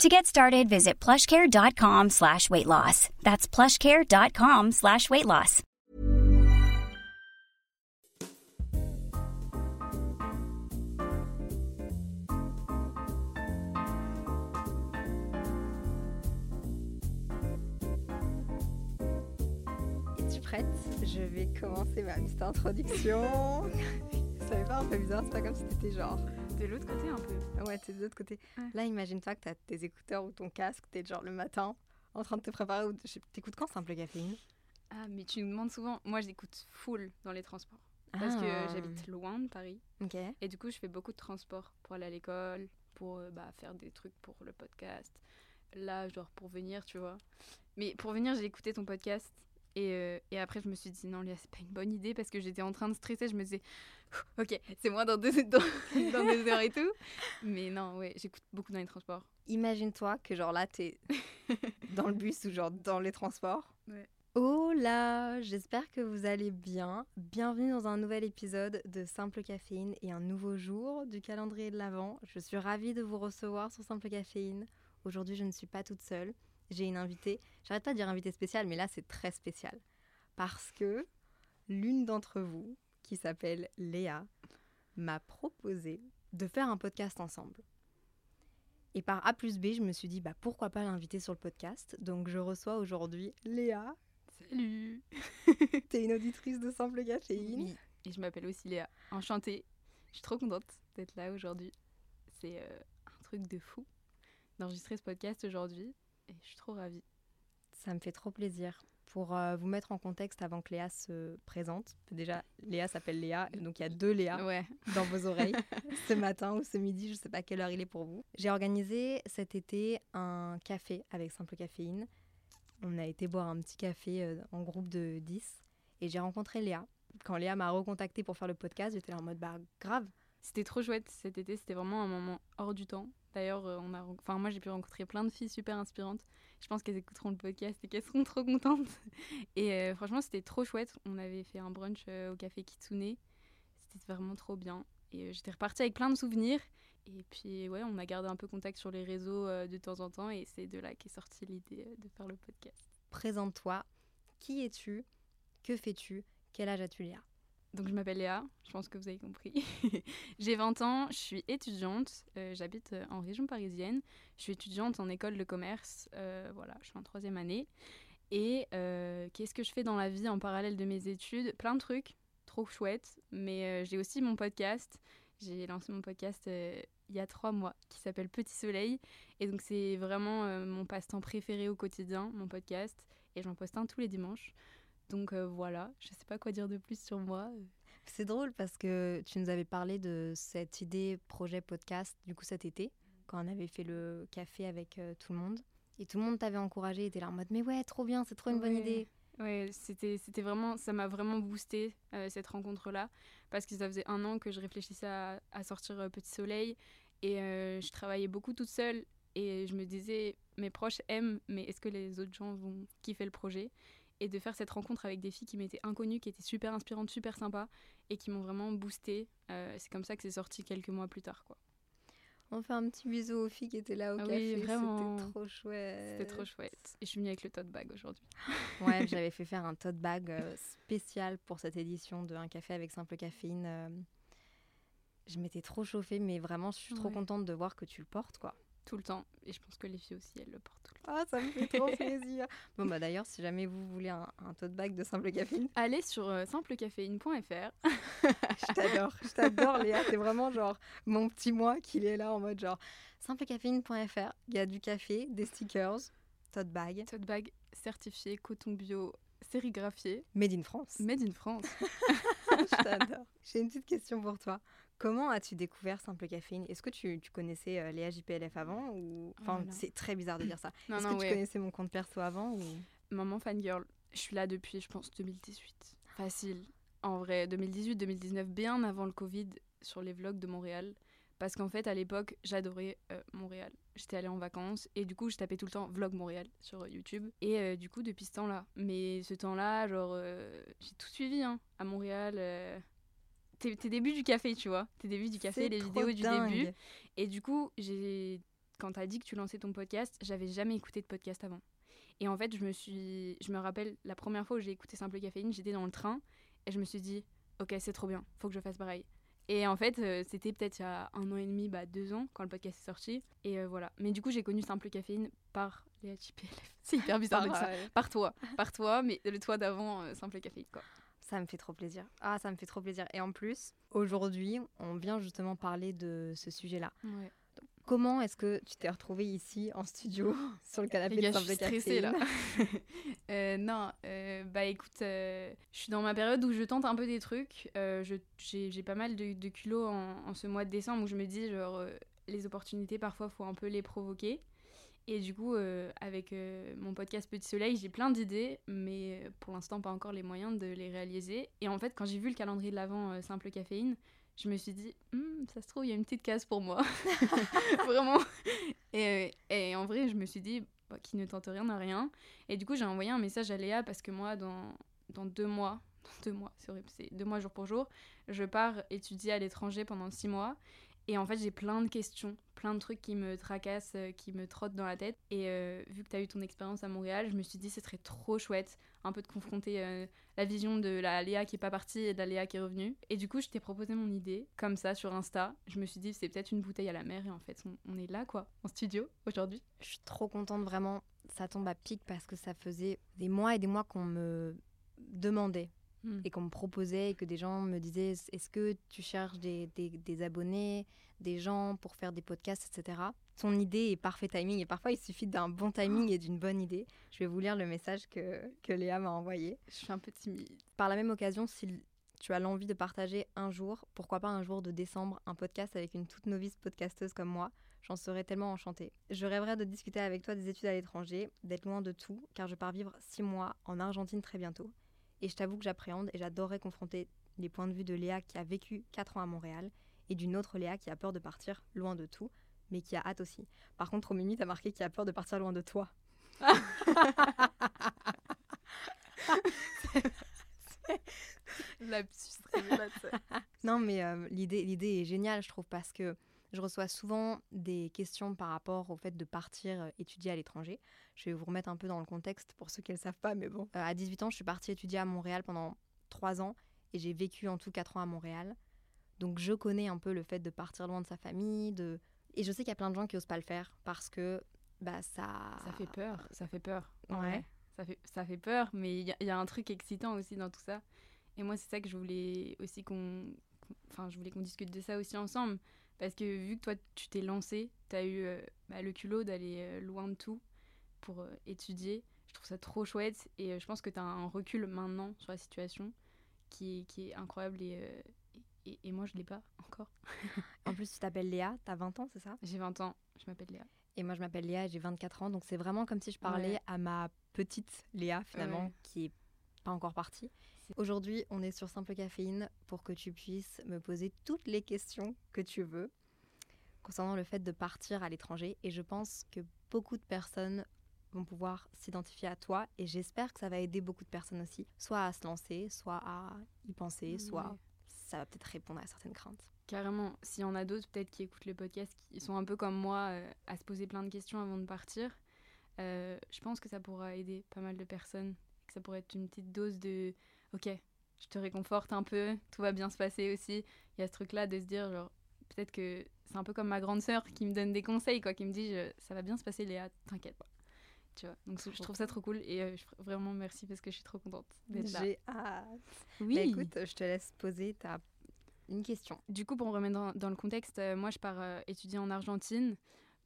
To get started, visit plushcare.com slash weight loss. That's plushcare.com slash weight loss. Es-tu prête Je vais commencer ma petite introduction. Ça fait pas un peu bizarre, c'est pas comme si t'étais genre. De l'autre côté un peu. Ah Ouais, t'es de l'autre côté. Ouais. Là, imagine-toi que t'as tes écouteurs ou ton casque, t'es genre le matin en train de te préparer. Ou... T'écoutes quand simple caféine? Ah, mais tu nous demandes souvent. Moi, j'écoute full dans les transports. Parce Ah. que j'habite loin de Paris. Ok. Et du coup, je fais beaucoup de transports pour aller à l'école, pour euh, bah, faire des trucs pour le podcast. Là, genre pour venir, tu vois. Mais pour venir, j'ai écouté ton podcast. Et, euh, et après, je me suis dit, non, Léa, c'est pas une bonne idée parce que j'étais en train de stresser. Je me disais, ok, c'est moi dans deux, dans, dans deux heures et tout. Mais non, ouais, j'écoute beaucoup dans les transports. Imagine-toi que genre là, t'es dans le bus ou genre dans les transports. Ouais. Oh là, j'espère que vous allez bien. Bienvenue dans un nouvel épisode de Simple Caféine et un nouveau jour du calendrier de l'Avent. Je suis ravie de vous recevoir sur Simple Caféine. Aujourd'hui, je ne suis pas toute seule. J'ai une invitée. J'arrête pas de dire invitée spéciale, mais là, c'est très spécial. Parce que l'une d'entre vous, qui s'appelle Léa, m'a proposé de faire un podcast ensemble. Et par A plus B, je me suis dit, bah, pourquoi pas l'inviter sur le podcast Donc je reçois aujourd'hui Léa. Salut T'es une auditrice de Simple Caféine. Oui. Et je m'appelle aussi Léa. Enchantée. Je suis trop contente d'être là aujourd'hui. C'est euh, un truc de fou d'enregistrer ce podcast aujourd'hui. Et je suis trop ravie. Ça me fait trop plaisir. Pour euh, vous mettre en contexte avant que Léa se présente, déjà Léa s'appelle Léa, donc il y a deux Léa Ouais. dans vos oreilles ce matin ou ce midi, je sais pas quelle heure il est pour vous. J'ai organisé cet été un café avec Simple Caféine. On a été boire un petit café euh, en groupe de 10 et j'ai rencontré Léa. Quand Léa m'a recontacté pour faire le podcast, j'étais en mode bah grave, C'était trop chouette cet été. C'était vraiment un moment hors du temps. D'ailleurs, euh, on a, enfin moi j'ai pu rencontrer plein de filles super inspirantes. Je pense qu'elles écouteront le podcast et qu'elles seront trop contentes. Et euh, franchement, c'était trop chouette. On avait fait un brunch euh, au café Kitsune. C'était vraiment trop bien. Et j'étais repartie avec plein de souvenirs. Et puis ouais, on a gardé un peu contact sur les réseaux de temps en temps. Et c'est de là qu'est sortie l'idée de faire le podcast. présente-toi. Qui es-tu? Que fais-tu? Quel âge as-tu Léa? Donc je m'appelle Léa, je pense que vous avez compris. J'ai 20 ans, je suis étudiante, euh, j'habite euh, en région parisienne. Je suis étudiante en école de commerce, euh, voilà, je suis en troisième année. Et qu'est-ce que je fais dans la vie en parallèle de mes études? Plein de trucs, trop chouettes. Mais j'ai aussi mon podcast. J'ai lancé mon podcast il y a trois mois qui s'appelle Petit Soleil. Et donc c'est vraiment mon passe-temps préféré au quotidien, mon podcast. Et j'en poste un tous les dimanches. Donc euh, voilà, je sais pas quoi dire de plus sur moi. C'est drôle parce que tu nous avais parlé de cette idée projet podcast du coup cet été quand on avait fait le café avec euh, tout le monde. Et tout le monde t'avait encouragé était là en mode mais ouais trop bien c'est trop une bonne idée. Ouais, c'était c'était vraiment ça m'a vraiment boosté euh, cette rencontre là parce que ça faisait un an que je réfléchissais à, à sortir Petit Soleil. Et je travaillais beaucoup toute seule. Et je me disais mes proches aiment mais est-ce que les autres gens vont kiffer le projet? Et de faire cette rencontre avec des filles qui m'étaient inconnues qui étaient super inspirantes super sympas et qui m'ont vraiment boosté euh, c'est comme ça que c'est sorti quelques mois plus tard quoi. On fait un petit bisou aux filles qui étaient là au Ah oui, café vraiment. c'était trop chouette. C'était trop chouette. Et je suis venue avec le tote bag aujourd'hui. Ouais j'avais fait faire un tote bag euh, spécial pour cette édition de un café avec simple caféine euh, je m'étais trop chauffée mais vraiment je suis trop contente de voir que tu le portes quoi. Tout le temps. Et je pense que les filles aussi elles le portent ah ça me fait trop plaisir bon bah d'ailleurs si jamais vous voulez un, un tote bag de simple caféine Allez sur euh, simplecaféine.fr. Je t'adore, je t'adore Léa, c'est vraiment genre mon petit moi qui est là en mode genre simplecaféine.fr, il y a du café, des stickers, tote bag, Tote bag certifié, coton bio, sérigraphié, made in France. made in France. je t'adore. J'ai une petite question pour toi. Comment as-tu découvert Simple Caféine? Est-ce que tu, tu connaissais euh, Léa JPLF avant ou... Enfin, Oh là. c'est très bizarre de dire ça. Non, Est-ce que tu ouais. connaissais mon compte perso avant ou... Maman fangirl. Je suis là depuis, je pense, 2018. Facile. En vrai, 2018, 2019, bien avant le Covid, sur les vlogs de Montréal. Parce qu'en fait, à l'époque, j'adorais euh, Montréal. J'étais allée en vacances et du coup, je tapais tout le temps vlog Montréal sur euh, YouTube. Et euh, du coup, depuis ce temps-là. Mais ce temps-là, genre, j'ai tout suivi hein, à Montréal. Tes, tes, débuts du café, tu vois. Tes débuts du café, les vidéos du début. Et du coup, j'ai quand t'as dit que tu lançais ton podcast, j'avais jamais écouté de podcast avant. Et en fait, je me suis, je me rappelle la première fois où j'ai écouté Simple Caféine, j'étais dans le train et je me suis dit, ok, c'est trop bien, faut que je fasse pareil. Et en fait, euh, c'était peut-être il y a un an et demi, bah, deux ans, quand le podcast est sorti. Et euh, voilà. Mais du coup, j'ai connu Simple Caféine par les HPLF. C'est hyper bizarre par, ça. Par toi. Par toi, mais le toi d'avant, euh, Simple Caféine, quoi. Ça me fait trop plaisir. Ah, ça me fait trop plaisir. Et en plus, aujourd'hui, on vient justement parler de ce sujet-là. Ouais. Comment est-ce que tu t'es retrouvée ici en studio sur le canapé de Simple je suis là. euh, non, euh, bah écoute, euh, je suis dans ma période où je tente un peu des trucs. J'ai pas mal de, de culot en, en, ce mois de décembre où je me dis genre les opportunités parfois faut un peu les provoquer. Et du coup, avec mon podcast Petit Soleil, j'ai plein d'idées, mais pour l'instant pas encore les moyens de les réaliser. Et en fait, quand j'ai vu le calendrier de l'avant Simple Caféine, je me suis dit, hm, ça se trouve, il y a une petite case pour moi. Vraiment. Et, et, en vrai, je me suis dit, bah, qui ne tente rien n'a rien. Et du coup, j'ai envoyé un message à Léa parce que moi, dans, dans deux mois, dans deux mois, c'est deux mois jour pour jour, je pars étudier à l'étranger pendant six mois. Et en fait, j'ai plein de questions, plein de trucs qui me tracassent, euh, qui me trottent dans la tête. Et euh, vu que tu as eu ton expérience à Montréal, je me suis dit, ce serait trop chouette un peu de confronter euh, la vision de la Léa qui est pas partie et de la Léa qui est revenue. Et du coup, je t'ai proposé mon idée, comme ça, sur Insta. Je me suis dit, c'est peut-être une bouteille à la mer. Et en fait, on, est là, quoi, en studio, aujourd'hui. Je suis trop contente, vraiment. Ça tombe à pic parce que ça faisait des mois et des mois qu'on me demandait Hmm. et qu'on me proposait et que des gens me disaient est-ce que tu cherches des, des, abonnés, des gens pour faire des podcasts, etc. Ton idée est parfait timing et parfois il suffit d'un bon timing et d'une bonne idée. Je vais vous lire le message que, que Léa m'a envoyé. Je suis un peu timide. Par la même occasion, si tu as l'envie de partager un jour, pourquoi pas un jour de décembre, un podcast avec une toute novice podcasteuse comme moi, j'en serais tellement enchantée. Je rêverais de discuter avec toi des études à l'étranger, d'être loin de tout, car je pars vivre six mois en Argentine très bientôt. Et je t'avoue que j'appréhende et j'adorerais confronter les points de vue de Léa qui a vécu 4 ans à Montréal et d'une autre Léa qui a peur de partir loin de tout, mais qui a hâte aussi. Par contre, au tu t'as marqué qui a peur de partir loin de toi. non, mais euh, l'idée, l'idée est géniale, je trouve, parce que je reçois souvent des questions par rapport au fait de partir euh, étudier à l'étranger. Je vais vous remettre un peu dans le contexte pour ceux qui ne le savent pas, mais bon. Euh, à 18 ans, je suis partie étudier à Montréal pendant 3 ans et j'ai vécu en tout 4 ans à Montréal. Donc je connais un peu le fait de partir loin de sa famille, de... et je sais qu'il y a plein de gens qui osent pas le faire parce que bah ça... Ça fait peur, ça fait peur. Ouais. Ça fait, ça fait peur, mais il y, y, a un truc excitant aussi dans tout ça. Et moi, c'est ça que je voulais aussi qu'on... Enfin, je voulais qu'on discute de ça aussi ensemble. Parce que vu que toi, tu t'es lancé, tu as eu euh, bah, le culot d'aller euh, loin de tout pour euh, étudier. Je trouve ça trop chouette et je pense que tu as un recul maintenant sur la situation qui est, qui est incroyable et, et, et, moi, je ne l'ai pas encore. en plus, tu t'appelles Léa, tu as 20 ans, c'est ça? J'ai 20 ans, je m'appelle Léa. Et moi, je m'appelle Léa, j'ai 24 ans. Donc, c'est vraiment comme si je parlais à ma petite Léa, finalement, qui est pas encore partie. Aujourd'hui, on est sur Simple Caféine pour que tu puisses me poser toutes les questions que tu veux concernant le fait de partir à l'étranger. Et je pense que beaucoup de personnes vont pouvoir s'identifier à toi et j'espère que ça va aider beaucoup de personnes aussi, soit à se lancer, soit à y penser, soit ça va peut-être répondre à certaines craintes. Carrément, s'il y en a d'autres peut-être qui écoutent le podcast, qui sont un peu comme moi euh, à se poser plein de questions avant de partir, euh, je pense que ça pourra aider pas mal de personnes, que ça pourrait être une petite dose de ok, je te réconforte un peu, tout va bien se passer aussi. Il y a ce truc-là de se dire, genre, peut-être que c'est un peu comme ma grande sœur qui me donne des conseils, quoi, qui me dit, ça va bien se passer, Léa, t'inquiète pas. Tu vois, donc je trouve ça trop cool et euh, vraiment merci parce que je suis trop contente d'être là. J'ai hâte. Oui. Bah, écoute, je te laisse poser ta une question. Du coup, pour me remettre dans, le contexte, euh, moi je pars euh, étudier en Argentine,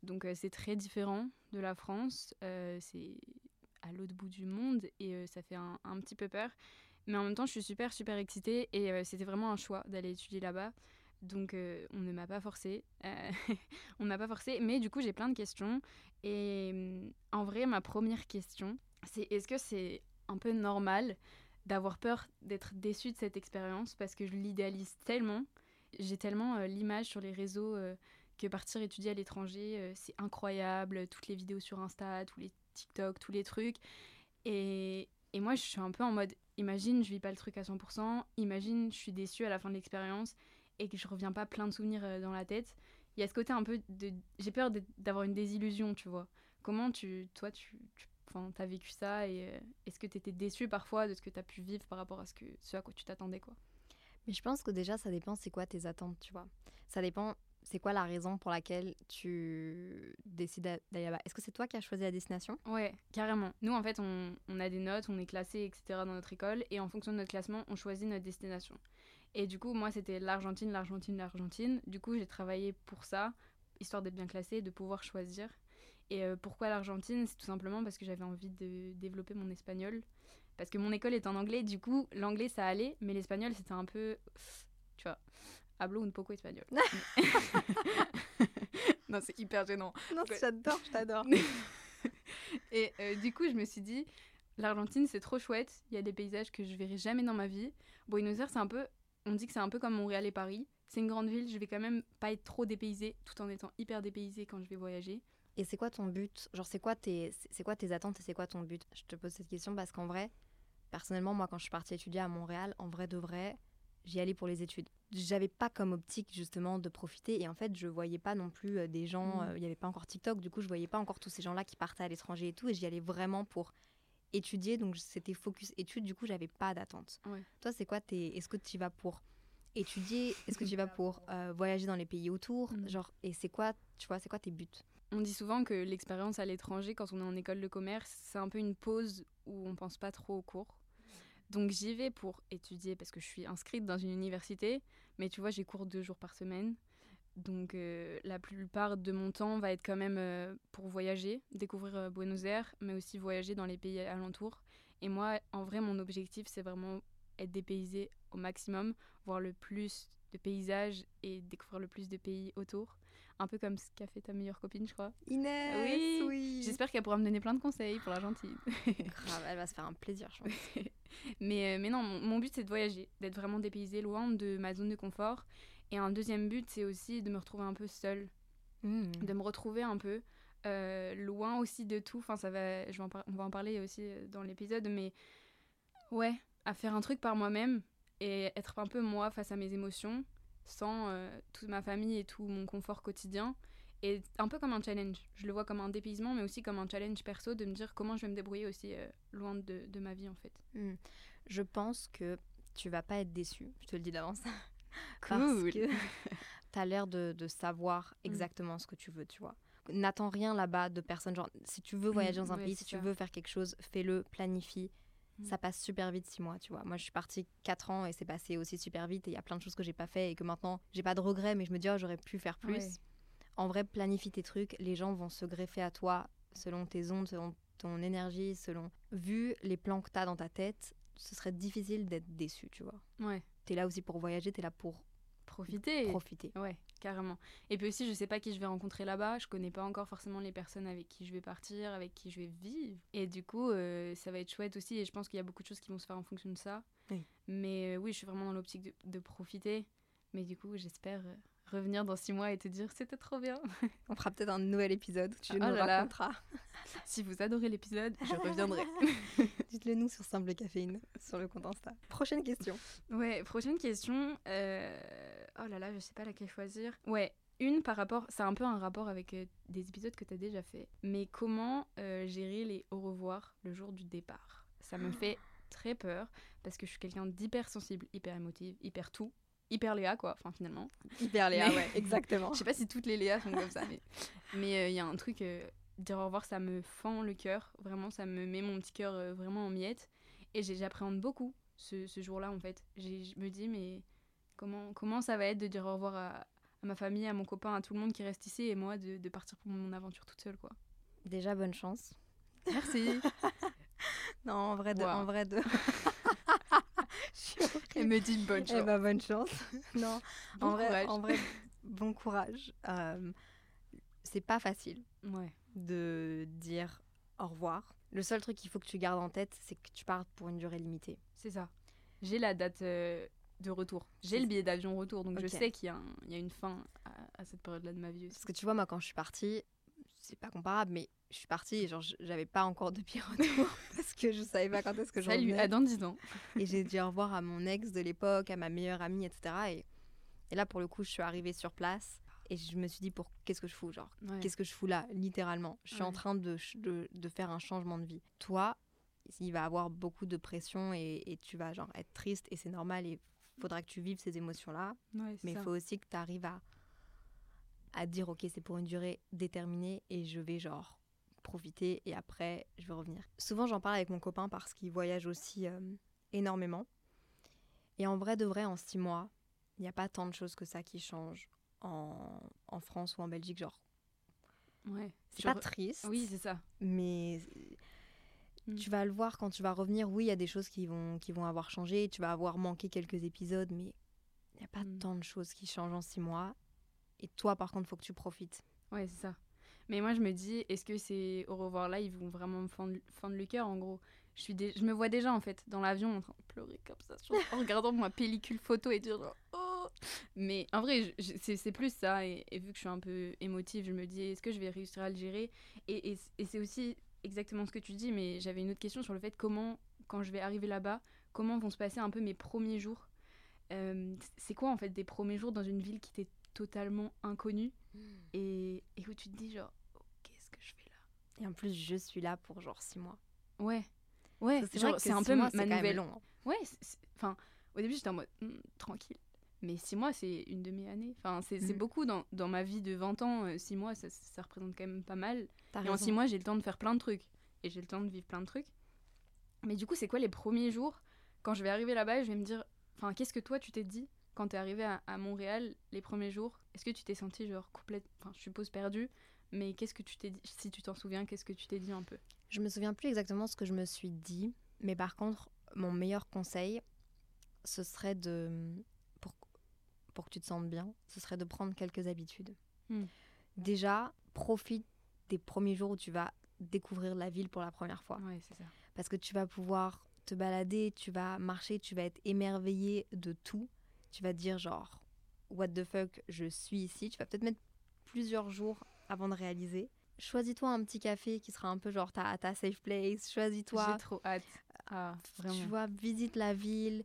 donc c'est très différent de la France. c'est à l'autre bout du monde et ça fait un, un, petit peu peur. Mais en même temps, je suis super, super excitée et euh, c'était vraiment un choix d'aller étudier là-bas. Donc, euh, on ne m'a pas forcé. Euh, on ne m'a pas forcé. Mais du coup, j'ai plein de questions. Et en vrai, ma première question, c'est est-ce que c'est un peu normal d'avoir peur d'être déçu de cette expérience? Parce que je l'idéalise tellement. J'ai tellement l'image sur les réseaux que partir étudier à l'étranger, c'est incroyable. Toutes les vidéos sur Insta, tous les TikTok, tous les trucs. Et, et moi, je suis un peu en mode, imagine, je vis pas le truc à 100%, imagine, je suis déçue à la fin de l'expérience et que je reviens pas plein de souvenirs dans la tête. Il y a ce côté un peu de... J'ai peur d'avoir une désillusion, tu vois. Comment tu, toi, tu, tu as vécu ça et euh, est-ce que tu étais déçu parfois de ce que tu as pu vivre par rapport à ce, que, ce à quoi tu t'attendais quoi? Mais je pense que déjà, ça dépend c'est quoi tes attentes, tu vois? Ça dépend c'est quoi la raison pour laquelle tu décides d'aller là-bas? Est-ce que c'est toi qui as choisi la destination? Ouais, carrément. Nous, en fait, on, a des notes, on est classé, etc. dans notre école, et en fonction de notre classement, on choisit notre destination. Et du coup, moi, c'était l'Argentine, l'Argentine, l'Argentine. Du coup, j'ai travaillé pour ça, histoire d'être bien classé, de pouvoir choisir. Et euh, pourquoi l'Argentine? C'est tout simplement parce que j'avais envie de développer mon espagnol. Parce que mon école est en anglais, du coup, l'anglais ça allait, mais l'espagnol c'était un peu. Hablo un poco espagnol. non, c'est hyper gênant. Non, j'adore, je t'adore. Et euh, du coup, je me suis dit, l'Argentine c'est trop chouette, il y a des paysages que je verrai jamais dans ma vie. Buenos Aires, c'est un peu. On dit que c'est un peu comme Montréal et Paris. C'est une grande ville, je vais quand même pas être trop dépaysée tout en étant hyper dépaysée quand je vais voyager. Et c'est quoi ton but? Genre, c'est quoi, tes, c'est quoi tes attentes et c'est quoi ton but? Je te pose cette question parce qu'en vrai, personnellement, moi, quand je suis partie étudier à Montréal, en vrai de vrai, j'y allais pour les études. J'avais pas comme optique justement de profiter et en fait, je voyais pas non plus euh, des gens. Mmh. Euh, il y avait pas encore TikTok, du coup, je voyais pas encore tous ces gens-là qui partaient à l'étranger et tout. Et j'y allais vraiment pour étudier, donc c'était focus études. Du coup, j'avais pas d'attente. Toi, c'est quoi tes Est-ce que tu vas pour étudier? Est-ce que tu vas pour euh, voyager dans les pays autour? Mmh. Genre, et c'est quoi, tu vois, c'est quoi tes buts? On dit souvent que l'expérience à l'étranger, quand on est en école de commerce, c'est un peu une pause où on pense pas trop aux cours. Donc j'y vais pour étudier parce que je suis inscrite dans une université, mais tu vois, j'ai cours deux jours par semaine. Donc euh, la plupart de mon temps va être quand même euh, pour voyager, découvrir euh, Buenos Aires, mais aussi voyager dans les pays alentours. Et moi, en vrai, mon objectif, c'est vraiment être dépaysé au maximum, voir le plus de paysages et découvrir le plus de pays autour un peu comme ce qu'a fait ta meilleure copine, je crois. Inès, oui. J'espère qu'elle pourra me donner plein de conseils pour l'Argentine. Grave, elle va se faire un plaisir, je pense. mais, euh, mais non, mon, but, c'est de voyager, d'être vraiment dépaysée, loin de ma zone de confort. Et un deuxième but, c'est aussi de me retrouver un peu seule, mmh. de me retrouver un peu euh, loin aussi de tout. Enfin, ça va, je vais on va en parler aussi euh, dans l'épisode, mais ouais, à faire un truc par moi-même et être un peu moi face à mes émotions sans euh, toute ma famille et tout mon confort quotidien. Et un peu comme un challenge. Je le vois comme un dépaysement, mais aussi comme un challenge perso de me dire comment je vais me débrouiller aussi euh, loin de, de, ma vie en fait. Hmm. Je pense que tu vas pas être déçu, je te le dis d'avance. cool. Parce que tu as l'air de, de, savoir hmm. exactement ce que tu veux, tu vois. N'attends rien là-bas de personne. Genre, si tu veux voyager dans un pays, si tu veux faire quelque chose, fais-le, planifie, ça passe super vite six mois, tu vois. Moi, je suis partie quatre ans et c'est passé aussi super vite et il y a plein de choses que j'ai pas fait et que maintenant, j'ai pas de regrets, mais je me dis, oh, j'aurais pu faire plus. En vrai, planifie tes trucs, les gens vont se greffer à toi selon tes ondes, selon ton énergie, selon. Vu les plans que tu as dans ta tête, ce serait difficile d'être déçu, tu vois. Ouais. Tu es là aussi pour voyager, tu es là pour profiter. Profiter. Ouais, carrément. Et puis aussi, je sais pas qui je vais rencontrer là-bas. Je connais pas encore forcément les personnes avec qui je vais partir, avec qui je vais vivre. Et du coup, euh, ça va être chouette aussi. Et je pense qu'il y a beaucoup de choses qui vont se faire en fonction de ça. Mais euh, oui, je suis vraiment dans l'optique de, profiter. Mais du coup, j'espère euh, revenir dans six mois et te dire c'était trop bien. On fera peut-être un nouvel épisode où tu oh nous raconteras. si vous adorez l'épisode, je reviendrai. Dites-le nous sur Simple Caféine, sur le compte Insta. Prochaine question. Ouais, prochaine question. Euh... Oh là là, je sais pas laquelle choisir. Ouais, une par rapport, c'est un peu un rapport avec euh, des épisodes que tu as déjà fait. Mais comment euh, gérer les au revoir le jour du départ? Ça me fait très peur parce que je suis quelqu'un d'hyper sensible, hyper émotive, hyper tout hyper Léa, quoi, enfin finalement. Hyper Léa, ouais, exactement. Je sais pas si toutes les Léas sont comme ça, mais il euh, y a un truc, euh, dire au revoir, ça me fend le cœur, vraiment, ça me met mon petit cœur vraiment en miettes. Et j'appréhende beaucoup ce, ce jour-là, en fait. Je me dis, mais comment, comment ça va être de dire au revoir à, à, ma famille, à mon copain, à tout le monde qui reste ici, et moi de, de partir pour mon aventure toute seule, quoi. Déjà, bonne chance. Merci. non, en vrai, de, en vrai, de... Elle me dit une bonne chance. Eh ben, bonne chance. non, bon en, vrai, en, vrai, bon courage. Euh, c'est pas facile ouais. de dire au revoir. Le seul truc qu'il faut que tu gardes en tête, c'est que tu partes pour une durée limitée. C'est ça. J'ai la date euh, de retour. J'ai le billet d'avion retour, donc je sais qu'il y, a y une fin à, à cette période-là de ma vie aussi. Parce que tu vois, moi, quand je suis partie, c'est pas comparable, mais je suis partie et genre, j'avais pas encore de billet retour parce que je savais pas quand est-ce que je Salut, à dans 10 ans. Et j'ai dit au revoir à mon ex de l'époque, à ma meilleure amie, etc. Et, et là, pour le coup, je suis arrivée sur place et je me suis dit, pour qu'est-ce que je fous Genre, Ouais. qu'est-ce que je fous là, littéralement? Je suis en train de, de, de faire un changement de vie. Toi, il va avoir beaucoup de pression et, et tu vas genre être triste et c'est normal et faudra que tu vives ces émotions-là. Ouais, Mais il faut aussi que tu arrives à, à dire, ok, c'est pour une durée déterminée et je vais genre profiter et après, je vais revenir. Souvent, j'en parle avec mon copain parce qu'il voyage aussi euh, énormément. Et en vrai de vrai, en six mois, il n'y a pas tant de choses que ça qui changent en, en France ou en Belgique. Genre, Ouais. c'est Genre- pas triste, Oui, c'est ça. mais Mm. tu vas le voir quand tu vas revenir. Oui, il y a des choses qui vont, qui vont avoir changé. Tu vas avoir manqué quelques épisodes, mais il n'y a pas Mm. tant de choses qui changent en six mois. Et toi, par contre, faut que tu profites. Ouais, c'est ça. Mais moi, je me dis, est-ce que c'est au revoir là, ils vont vraiment me fendre, fendre le cœur en gros? Je, suis dé- je me vois déjà en fait dans l'avion en train de pleurer comme ça en regardant ma pellicule photo et dire genre, oh Mais en vrai, je- c'est c'est plus ça. Et, et vu que je suis un peu émotive, je me dis, est-ce que je vais réussir à le gérer? Et, et- et c'est aussi exactement ce que tu dis, mais j'avais une autre question sur le fait comment, quand je vais arriver là-bas, comment vont se passer un peu mes premiers jours Euh, C'est quoi en fait des premiers jours dans une ville qui t'est totalement inconnue et, et où tu te dis genre oh, qu'est-ce que je fais là? Et en plus, je suis là pour genre six mois. ouais ouais c'est genre, vrai que c'est un peu mois, ma nouvelle long. hein. ouais enfin au début j'étais en mode Hmm, tranquille mais six mois c'est une demi-année. Enfin c'est Mhm. beaucoup dans, dans ma vie de 20 ans euh, six mois ça, ça représente quand même pas mal. Et en six mois j'ai le temps de faire plein de trucs. Et j'ai le temps de vivre plein de trucs. Mais du coup c'est quoi les premiers jours quand je vais arriver là-bas je vais me dire enfin qu'est-ce que toi tu t'es dit quand t'es arrivé à, à Montréal les premiers jours? Est-ce que tu t'es senti genre complète enfin je suppose perdu mais qu'est-ce que tu t'es dit si tu t'en souviens qu'est-ce que tu t'es dit un peu? Je me souviens plus exactement ce que je me suis dit, mais par contre, mon meilleur conseil, ce serait de. Pour, que tu te sentes bien, ce serait de prendre quelques habitudes. Hmm. Déjà, profite des premiers jours où tu vas découvrir la ville pour la première fois. ouais c'est ça Parce que tu vas pouvoir te balader, tu vas marcher, tu vas être émerveillé de tout. Tu vas te dire genre, what the fuck, je suis ici. Tu vas peut-être mettre plusieurs jours avant de réaliser. Choisis-toi un petit café qui sera un peu genre ta, ta safe place. Choisis-toi. j'ai trop hâte ah vraiment Tu vois, visite la ville.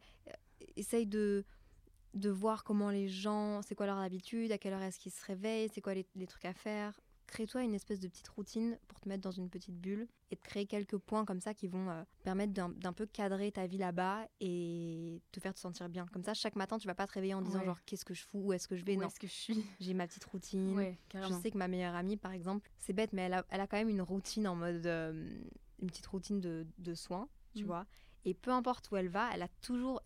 Essaye de, de voir comment les gens, c'est quoi leur habitude, à quelle heure est-ce qu'ils se réveillent, c'est quoi les, les trucs à faire. Crée-toi une espèce de petite routine pour te mettre dans une petite bulle et te créer quelques points comme ça qui vont euh, permettre d'un peu cadrer ta vie là-bas et te faire te sentir bien. Comme ça, chaque matin, tu vas pas te réveiller en disant Ouais. genre qu'est-ce que je fous, où est-ce que je vais? où non, est-ce que je suis? J'ai ma petite routine. ouais Je sais que ma meilleure amie, par exemple, c'est bête, mais elle a, elle a quand même une routine en mode. euh, une petite routine de, de soins, tu Mm. vois. Et peu importe où elle va, elle a toujours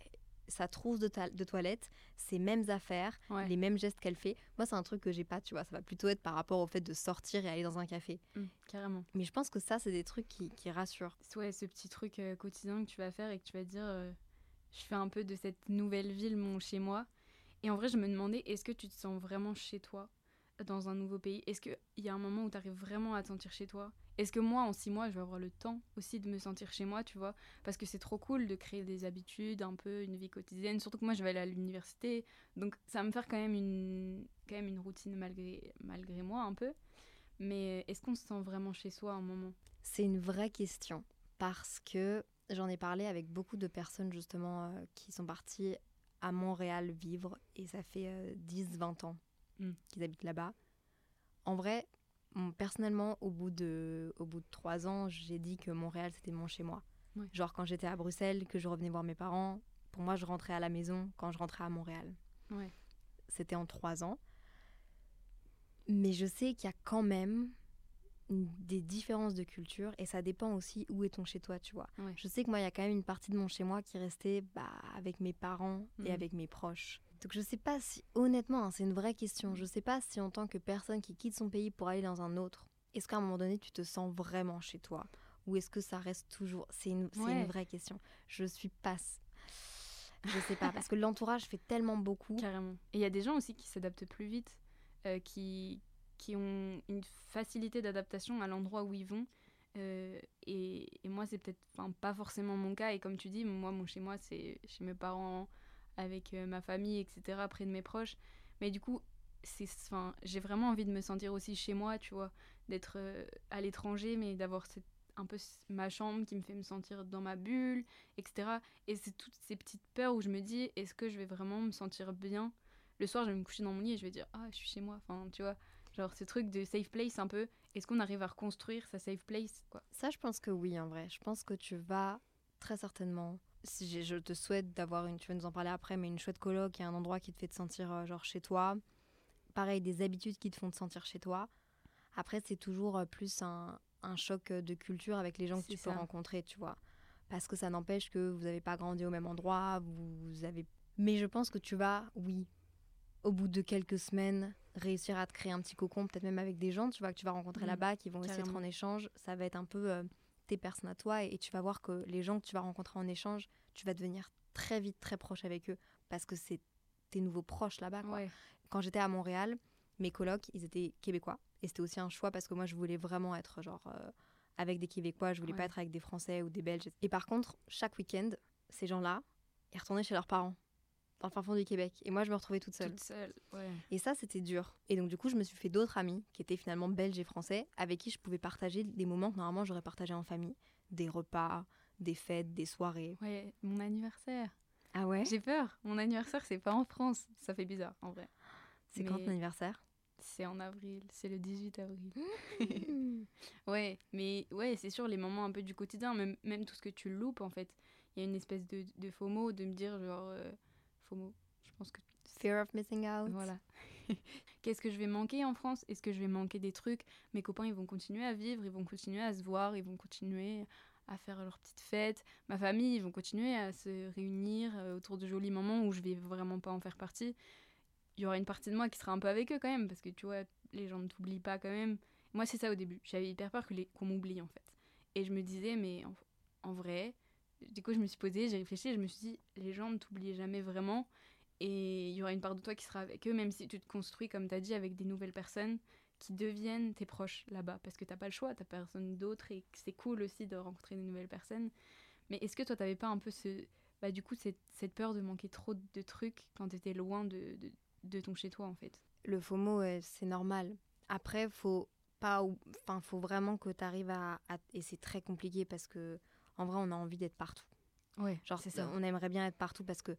sa trousse de, toilette, ses mêmes affaires, ouais les mêmes gestes qu'elle fait. Moi, c'est un truc que j'ai pas, tu vois. Ça va plutôt être par rapport au fait de sortir et aller dans un café. Mm, carrément Mais je pense que ça, c'est des trucs qui, qui rassurent. ouais, ce petit truc euh, quotidien que tu vas faire et que tu vas dire, euh, je fais un peu de cette nouvelle ville mon chez moi. Et en vrai, je me demandais, est-ce que tu te sens vraiment chez toi dans un nouveau pays? Est-ce qu'il y a un moment où tu arrives vraiment à te sentir chez toi? Est-ce que moi, en six mois, je vais avoir le temps aussi de me sentir chez moi, tu vois? Parce que c'est trop cool de créer des habitudes, un peu une vie quotidienne. Surtout que moi, je vais aller à l'université. Donc, ça va me faire quand même une, quand même une routine malgré, malgré moi, un peu. Mais est-ce qu'on se sent vraiment chez soi à un moment? C'est une vraie question parce que j'en ai parlé avec beaucoup de personnes justement euh, qui sont parties à Montréal vivre et ça fait 10-20 ans Mm. qu'ils habitent là-bas. En vrai, personnellement, au bout de, au bout de trois ans, j'ai dit que Montréal c'était mon chez moi. Ouais. Genre quand j'étais à Bruxelles, que je revenais voir mes parents, pour moi je rentrais à la maison quand je rentrais à Montréal. Ouais. C'était en trois ans. Mais je sais qu'il y a quand même des différences de culture et ça dépend aussi où est ton chez toi, tu vois. Ouais. Je sais que moi, il y a quand même une partie de mon chez moi qui restait bah, avec mes parents et Mhm. avec mes proches. Donc je sais pas si, honnêtement, hein, c'est une vraie question, je sais pas si en tant que personne qui quitte son pays pour aller dans un autre, est-ce qu'à un moment donné tu te sens vraiment chez toi? Ou est-ce que ça reste toujours C'est une, c'est Ouais. une vraie question. Je suis pas... Je sais pas, parce que l'entourage fait tellement beaucoup. Carrément. Et il y a des gens aussi qui s'adaptent plus vite, euh, qui, qui ont une facilité d'adaptation à l'endroit où ils vont. Euh, et, et, moi, c'est peut-être pas forcément mon cas. Et comme tu dis, moi, mon chez moi, c'est chez mes parents, avec euh, ma famille, etc., près de mes proches. Mais du coup, j'ai vraiment envie de me sentir aussi chez moi, tu vois, d'être euh, à l'étranger, mais d'avoir un peu ma chambre qui me fait me sentir dans ma bulle, etc. Et c'est toutes ces petites peurs où je me dis, est-ce que je vais vraiment me sentir bien? Le soir, je vais me coucher dans mon lit et je vais dire, ah, je suis chez moi. Enfin, tu vois, genre ce truc de safe place un peu. Est-ce qu'on arrive à reconstruire sa safe place quoi? Ça, je pense que oui, en vrai. Je pense que tu vas très certainement si je te souhaite d'avoir une, tu vas nous en parler après, mais une chouette coloc et un endroit qui te fait te sentir euh, genre chez toi. Pareil, des habitudes qui te font te sentir chez toi. Après, c'est toujours euh, plus un, un, choc euh, de culture avec les gens que tu peux rencontrer, tu vois. Parce que ça n'empêche que vous n'avez pas grandi au même endroit, vous avez... Mais je pense que tu vas, oui, au bout de quelques semaines, réussir à te créer un petit cocon, peut-être même avec des gens, tu vois, que tu vas rencontrer mmh, là-bas, qui vont aussi être en échange. Ça va être un peu tes personnes à toi et, tu vas voir que les gens que tu vas rencontrer en échange, tu vas devenir très vite très proche avec eux parce que c'est tes nouveaux proches là-bas. Quand j'étais à Montréal, mes colocs, ils étaient québécois et c'était aussi un choix parce que moi je voulais vraiment être genre euh, avec des québécois, je voulais pas être avec des français ou des belges. Et par contre, chaque week-end, ces gens-là, ils retournaient chez leurs parents dans le fin fond du Québec. Et moi, je me retrouvais toute seule. Toute seule, ouais. Et ça, c'était dur. Et donc, du coup, je me suis fait d'autres amis qui étaient finalement belges et français, avec qui je pouvais partager des moments que normalement j'aurais partagé en famille. Des repas, des fêtes, des soirées. Ouais, mon anniversaire. Ah ouais? J'ai peur. Mon anniversaire, c'est pas en France. Ça fait bizarre, en vrai. C'est quand ton anniversaire? C'est en avril. C'est le 18 avril. ouais, mais ouais, c'est sûr, les moments un peu du quotidien, même, même tout ce que tu loupes, en fait. Il y a une espèce de, de FOMO de me dire, genre. Euh, FOMO. Je pense que. Fear of missing out. Voilà. Qu'est-ce que je vais manquer en France? Est-ce que je vais manquer des trucs? Mes copains, ils vont continuer à vivre, ils vont continuer à se voir, ils vont continuer à faire leurs petites fêtes. Ma famille, ils vont continuer à se réunir euh, autour de jolis moments où je vais vraiment pas en faire partie. Il y aura une partie de moi qui sera un peu avec eux quand même, parce que tu vois, les gens ne t'oublient pas quand même. Moi, c'est ça au début. J'avais hyper peur qu'on m'oublie en fait. Et je me disais, mais en vrai, du coup, je me suis posée, j'ai réfléchi, je me suis dit, les gens ne t'oublient jamais vraiment. Et il y aura une part de toi qui sera avec eux, même si tu te construis, comme tu as dit, avec des nouvelles personnes qui deviennent tes proches là-bas. Parce que t'as pas le choix, t'as personne d'autre et c'est cool aussi de rencontrer de nouvelles personnes. Mais est-ce que toi, t'avais pas un peu ce. Bah, du coup, cette, cette peur de manquer trop de trucs quand t'étais loin de, de, de, ton chez-toi, en fait? Le FOMO, c'est normal. Après, faut pas. Enfin, faut vraiment que t'arrives à, à. Et c'est très compliqué parce que en vrai, on a envie d'être partout. Ouais, genre ça. On aimerait bien être partout parce que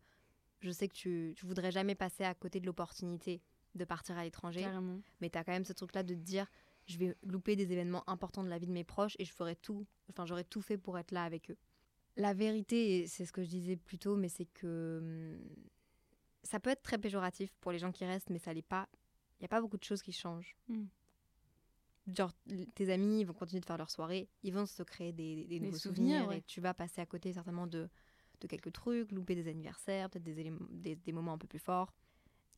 je sais que tu, tu voudrais jamais passer à côté de l'opportunité de partir à l'étranger. Mais tu as quand même ce truc-là de te dire je vais louper des événements importants de la vie de mes proches et je ferai tout, enfin j'aurais tout fait pour être là avec eux. La vérité, c'est ce que je disais plus tôt, mais c'est que hum, ça peut être très péjoratif pour les gens qui restent, mais ça l'est pas. Il n'y a pas beaucoup de choses qui changent. Hmm genre tes amis vont continuer de faire leur soirée, ils vont se créer des, des, nouveaux souvenirs, et tu vas passer à côté certainement de, de quelques trucs, louper des anniversaires, peut-être des, des, des, moments un peu plus forts.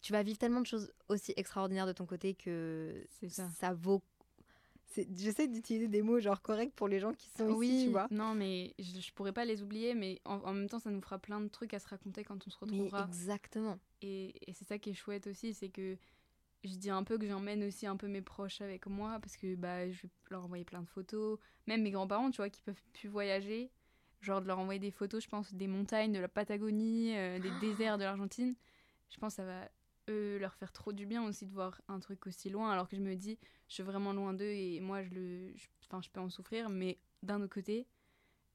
Tu vas vivre tellement de choses aussi extraordinaires de ton côté que ça. ça vaut. J'essaie d'utiliser des mots genre corrects pour les gens qui sont oui, ici, tu vois. Non, mais je, je, pourrais pas les oublier, mais en, même temps, ça nous fera plein de trucs à se raconter quand on se retrouvera. exactement. Et, et c'est ça qui est chouette aussi, c'est que je dis un peu que j'emmène aussi un peu mes proches avec moi parce que bah, je vais leur envoyer plein de photos. Même mes grands-parents, tu vois, qui peuvent plus voyager. Genre de leur envoyer des photos, je pense, des montagnes de la Patagonie, des euh, déserts de l'Argentine. Je pense que ça va eux leur faire trop du bien aussi de voir un truc aussi loin alors que je me dis je suis vraiment loin d'eux et moi je le enfin je, peux en souffrir mais d'un autre côté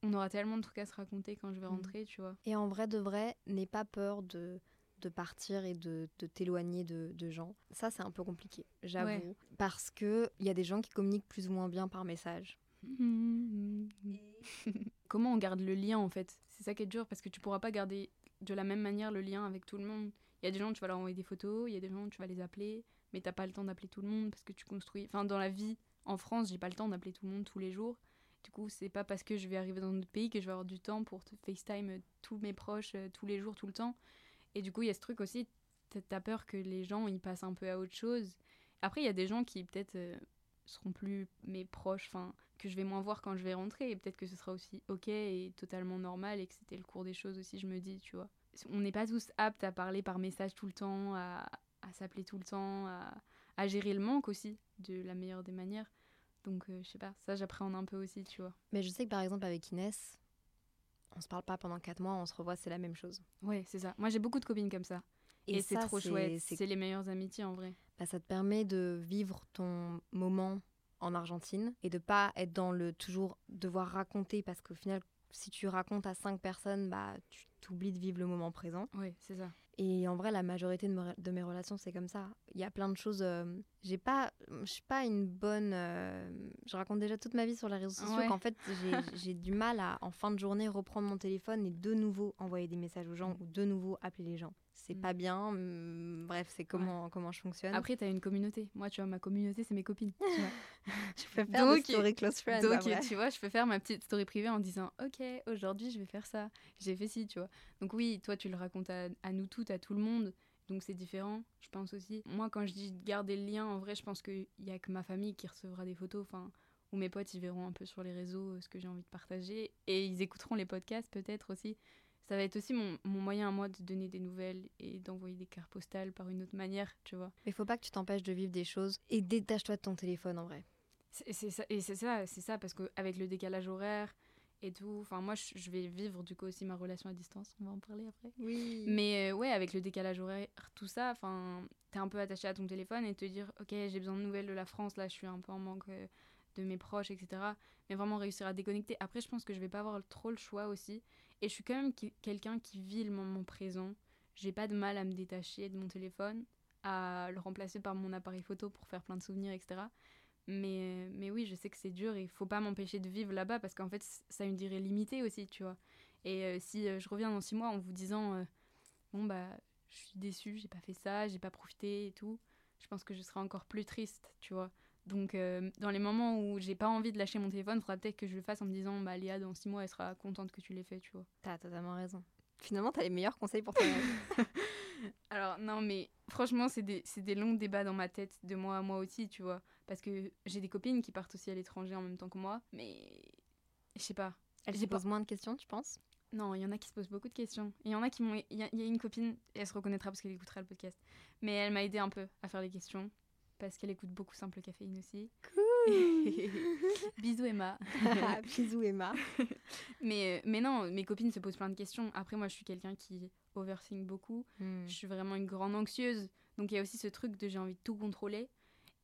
on aura tellement de trucs à se raconter quand je vais mmh. rentrer tu vois et en vrai de vrai n'aie pas peur de de partir et de, t'éloigner de, gens. Ça, c'est un peu compliqué, j'avoue. Parce qu'il y a des gens qui communiquent plus ou moins bien par message. Comment on garde le lien en fait? C'est ça qui est dur parce que tu pourras pas garder de la même manière le lien avec tout le monde. Il y a des gens, tu vas leur envoyer des photos, il y a des gens, tu vas les appeler, mais t'as pas le temps d'appeler tout le monde parce que tu construis. Enfin, dans la vie en France, j'ai pas le temps d'appeler tout le monde tous les jours. Du coup, c'est pas parce que je vais arriver dans notre pays que je vais avoir du temps pour te FaceTime tous mes proches euh, tous les jours, tout le temps. Et du coup, il y a ce truc aussi, t'as peur que les gens ils passent un peu à autre chose. Après, il y a des gens qui peut-être euh, seront plus mes proches, enfin, que je vais moins voir quand je vais rentrer, et peut-être que ce sera aussi ok et totalement normal, et que c'était le cours des choses aussi, je me dis, tu vois. On n'est pas tous aptes à parler par message tout le temps, à, à s'appeler tout le temps, à, à, gérer le manque aussi, de la meilleure des manières. Donc, euh, je sais pas, ça j'appréhende un peu aussi, tu vois. Mais je sais que par exemple avec Inès, on se parle pas pendant 4 mois, on se revoit, c'est la même chose. Ouais, c'est ça. Moi j'ai beaucoup de copines comme ça. Et, c'est trop chouette. c'est- les meilleures amitiés en vrai. bah, ça te permet de vivre ton moment en Argentine et de pas être dans le toujours devoir raconter parce qu'au final, si tu racontes à 5 personnes, bah, tu t'oublies de vivre le moment présent. Ouais, c'est ça. Et en vrai, la majorité de, me- de mes relations, c'est comme ça. Il y a plein de choses. euh, j'ai pas, je suis pas une bonne. euh, je raconte déjà toute ma vie sur les réseaux sociaux Ouais. qu'en fait, j'ai- j'ai du mal à, en fin de journée, reprendre mon téléphone et de nouveau envoyer des messages aux gens ou de nouveau appeler les gens. C'est Mm. pas bien. hum, bref, c'est comment, comment je fonctionne. Après, t'as une communauté. Moi, tu vois, ma communauté, c'est mes copines. tu vois. je peux faire Donc, des stories close friends. Donc, tu vois, je peux faire ma petite story privée en disant Ok, aujourd'hui, je vais faire ça. J'ai fait ci, tu vois. Donc, oui, toi, tu le racontes à, à nous toutes, à tout le monde. Donc, c'est différent, je pense aussi. Moi, quand je dis garder le lien, en vrai, je pense qu'il n'y a que ma famille qui recevra des photos. Enfin, ou mes potes, ils verront un peu sur les réseaux euh, ce que j'ai envie de partager. Et ils écouteront les podcasts, peut-être aussi. Ça va être aussi mon, mon moyen à moi de donner des nouvelles et d'envoyer des cartes postales par une autre manière, tu vois. Mais faut pas que tu t'empêches de vivre des choses et détache-toi de ton téléphone en vrai. C'est ça, et c'est ça, c'est ça, parce qu'avec le décalage horaire et tout, enfin moi je, je vais vivre du coup aussi ma relation à distance, on va en parler après. Oui. Mais euh, ouais, avec le décalage horaire, tout ça, enfin, t'es un peu attaché à ton téléphone et te dire, ok, j'ai besoin de nouvelles de la France, là je suis un peu en manque euh, de mes proches, etc. Mais vraiment réussir à déconnecter. Après, je pense que je vais pas avoir trop le choix aussi. Et je suis quand même quelqu'un qui vit le moment présent. J'ai pas de mal à me détacher de mon téléphone, à le remplacer par mon appareil photo pour faire plein de souvenirs, etc. Mais, mais oui, je sais que c'est dur et il faut pas m'empêcher de vivre là-bas parce qu'en fait, ça a une durée limitée aussi, tu vois. Et euh, si euh, je reviens dans six mois en vous disant, euh, bon, bah, je suis déçue, j'ai pas fait ça, j'ai pas profité et tout, je pense que je serai encore plus triste, tu vois. Donc, euh, dans les moments où j'ai pas envie de lâcher mon téléphone, il faudra peut-être que je le fasse en me disant, bah, Léa, dans six mois, elle sera contente que tu l'aies fait, tu vois. T'as totalement raison. Finalement, t'as les meilleurs conseils pour toi. Alors, non, mais franchement, c'est des, c'est des longs débats dans ma tête, de moi à moi aussi, tu vois. Parce que j'ai des copines qui partent aussi à l'étranger en même temps que moi, mais je sais pas. Elle J'ai se pas- pose moins de questions, tu penses? Non, il y en a qui se posent beaucoup de questions. Il y en a qui m'ont. Il y, a- il y a une copine, elle se reconnaîtra parce qu'elle écoutera le podcast. Mais elle m'a aidé un peu à faire les questions. Parce qu'elle écoute beaucoup Simple Caféine aussi. Bisous Emma. Bisous Emma. mais, euh, mais non, mes copines se posent plein de questions. Après, moi, je suis quelqu'un qui overthink beaucoup. Hmm. Je suis vraiment une grande anxieuse. Donc, il y a aussi ce truc de j'ai envie de tout contrôler.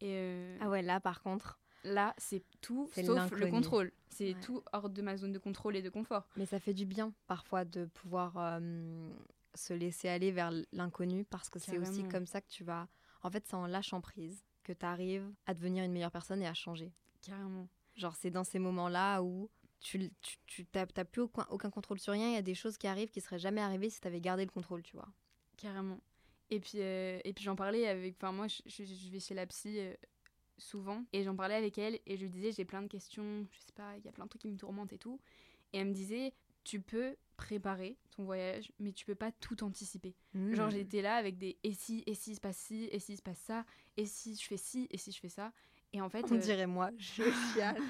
Et euh, Ah ouais, là par contre. là, c'est tout sauf le contrôle. C'est Ouais. tout hors de ma zone de contrôle et de confort. Mais ça fait du bien parfois de pouvoir euh, se laisser aller vers l'inconnu parce que c'est aussi comme ça que tu vas. En fait, c'est en lâchant prise que tu arrives à devenir une meilleure personne et à changer. Carrément. Genre, c'est dans ces moments-là où tu, tu, tu t'as, t'as plus aucun, aucun contrôle sur rien. Il y a des choses qui arrivent qui seraient jamais arrivées si tu avais gardé le contrôle, tu vois. Carrément. Et puis, euh, et puis j'en parlais avec. Enfin, moi, je, je- je vais chez la psy euh, souvent. Et j'en parlais avec elle. Et je lui disais, j'ai plein de questions. Je sais pas, il y a plein de trucs qui me tourmentent et tout. Et elle me disait, tu peux préparer ton voyage, mais tu peux pas tout anticiper. Genre, Hmm. j'étais là avec des et si, et si se passe ci, et si se passe ça, et si je fais ci, et si je fais ça. Et en fait. On euh, dirait moi, je chiale.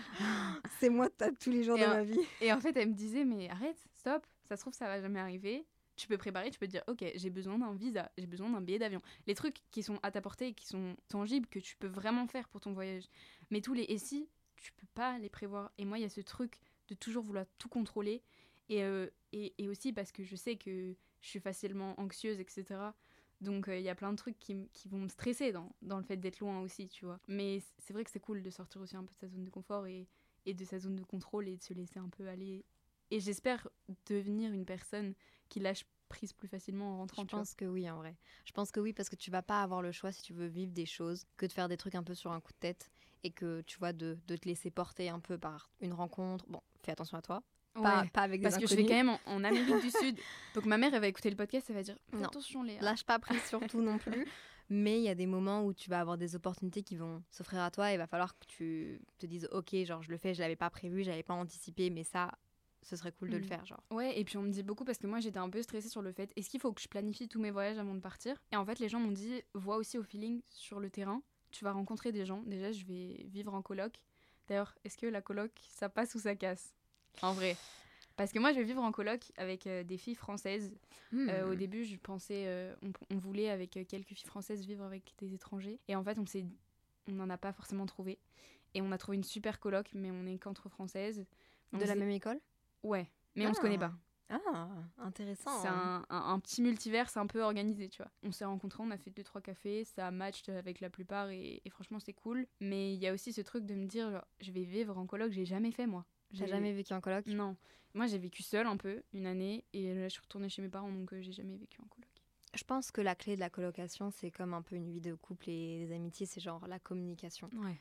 c'est moi tous les jours Et de ma vie. Et en fait, elle me disait, mais arrête, stop, ça se trouve, ça va jamais arriver. Tu peux préparer, tu peux te dire, ok, j'ai besoin d'un visa, j'ai besoin d'un billet d'avion. Les trucs qui sont à ta portée, qui sont tangibles, que tu peux vraiment faire pour ton voyage. Mais tous les et si, tu peux pas les prévoir. Et moi, il y a ce truc de toujours vouloir tout contrôler. Et, euh, et, et aussi parce que je sais que je suis facilement anxieuse, etc. Donc euh, il y a plein de trucs qui, qui vont me stresser dans, dans le fait d'être loin aussi, tu vois. Mais c'est vrai que c'est cool de sortir aussi un peu de sa zone de confort et, et de sa zone de contrôle et de se laisser un peu aller. Et j'espère devenir une personne qui lâche prise plus facilement en rentrant. Je pense que oui, en vrai. Je pense que oui, parce que tu vas pas avoir le choix si tu veux vivre des choses que de faire des trucs un peu sur un coup de tête et que tu vois, de, de te laisser porter un peu par une rencontre. Bon, fais attention à toi. Pas, Ouais. pas avec des Parce que je vais quand même en, en Amérique du Sud. Donc ma mère, elle va écouter le podcast, elle va dire Non. attention, Léa. Lâche pas prise surtout non plus. Mais il y a des moments où tu vas avoir des opportunités qui vont s'offrir à toi et il va falloir que tu te dises ok genre je le fais je l'avais pas prévu j'avais pas anticipé mais ça ce serait cool de le Mm. faire genre Ouais, et puis on me dit beaucoup parce que moi j'étais un peu stressée sur le fait est-ce qu'il faut que je planifie tous mes voyages avant de partir? Et en fait, les gens m'ont dit vois aussi au feeling sur le terrain, tu vas rencontrer des gens. Déjà, je vais vivre en coloc. D'ailleurs, est-ce que la coloc ça passe ou ça casse? En vrai. Parce que moi, je vais vivre en coloc avec euh, des filles françaises. Euh, Hmm. au début, je pensais, euh, on, on voulait avec euh, quelques filles françaises vivre avec des étrangers. Et en fait, on s'est, on n'en a pas forcément trouvé. Et on a trouvé une super coloc, mais on est qu'entre françaises. On De la même école? Ouais, mais on se connaît pas. Ah, intéressant. C'est un, un- un petit multivers, c'est un peu organisé, tu vois. On s'est rencontrés, on a fait deux trois cafés, ça a match avec la plupart et, et franchement c'est cool. Mais il y a aussi ce truc de me dire, genre, je vais vivre en coloc, j'ai jamais fait moi. J'ai jamais vécu en coloc? Non. Moi j'ai vécu seule un peu, une année, et là je suis retournée chez mes parents, donc euh, j'ai jamais vécu en coloc. Je pense que la clé de la colocation, c'est comme un peu une vie de couple et des amitiés, c'est genre la communication. Ouais.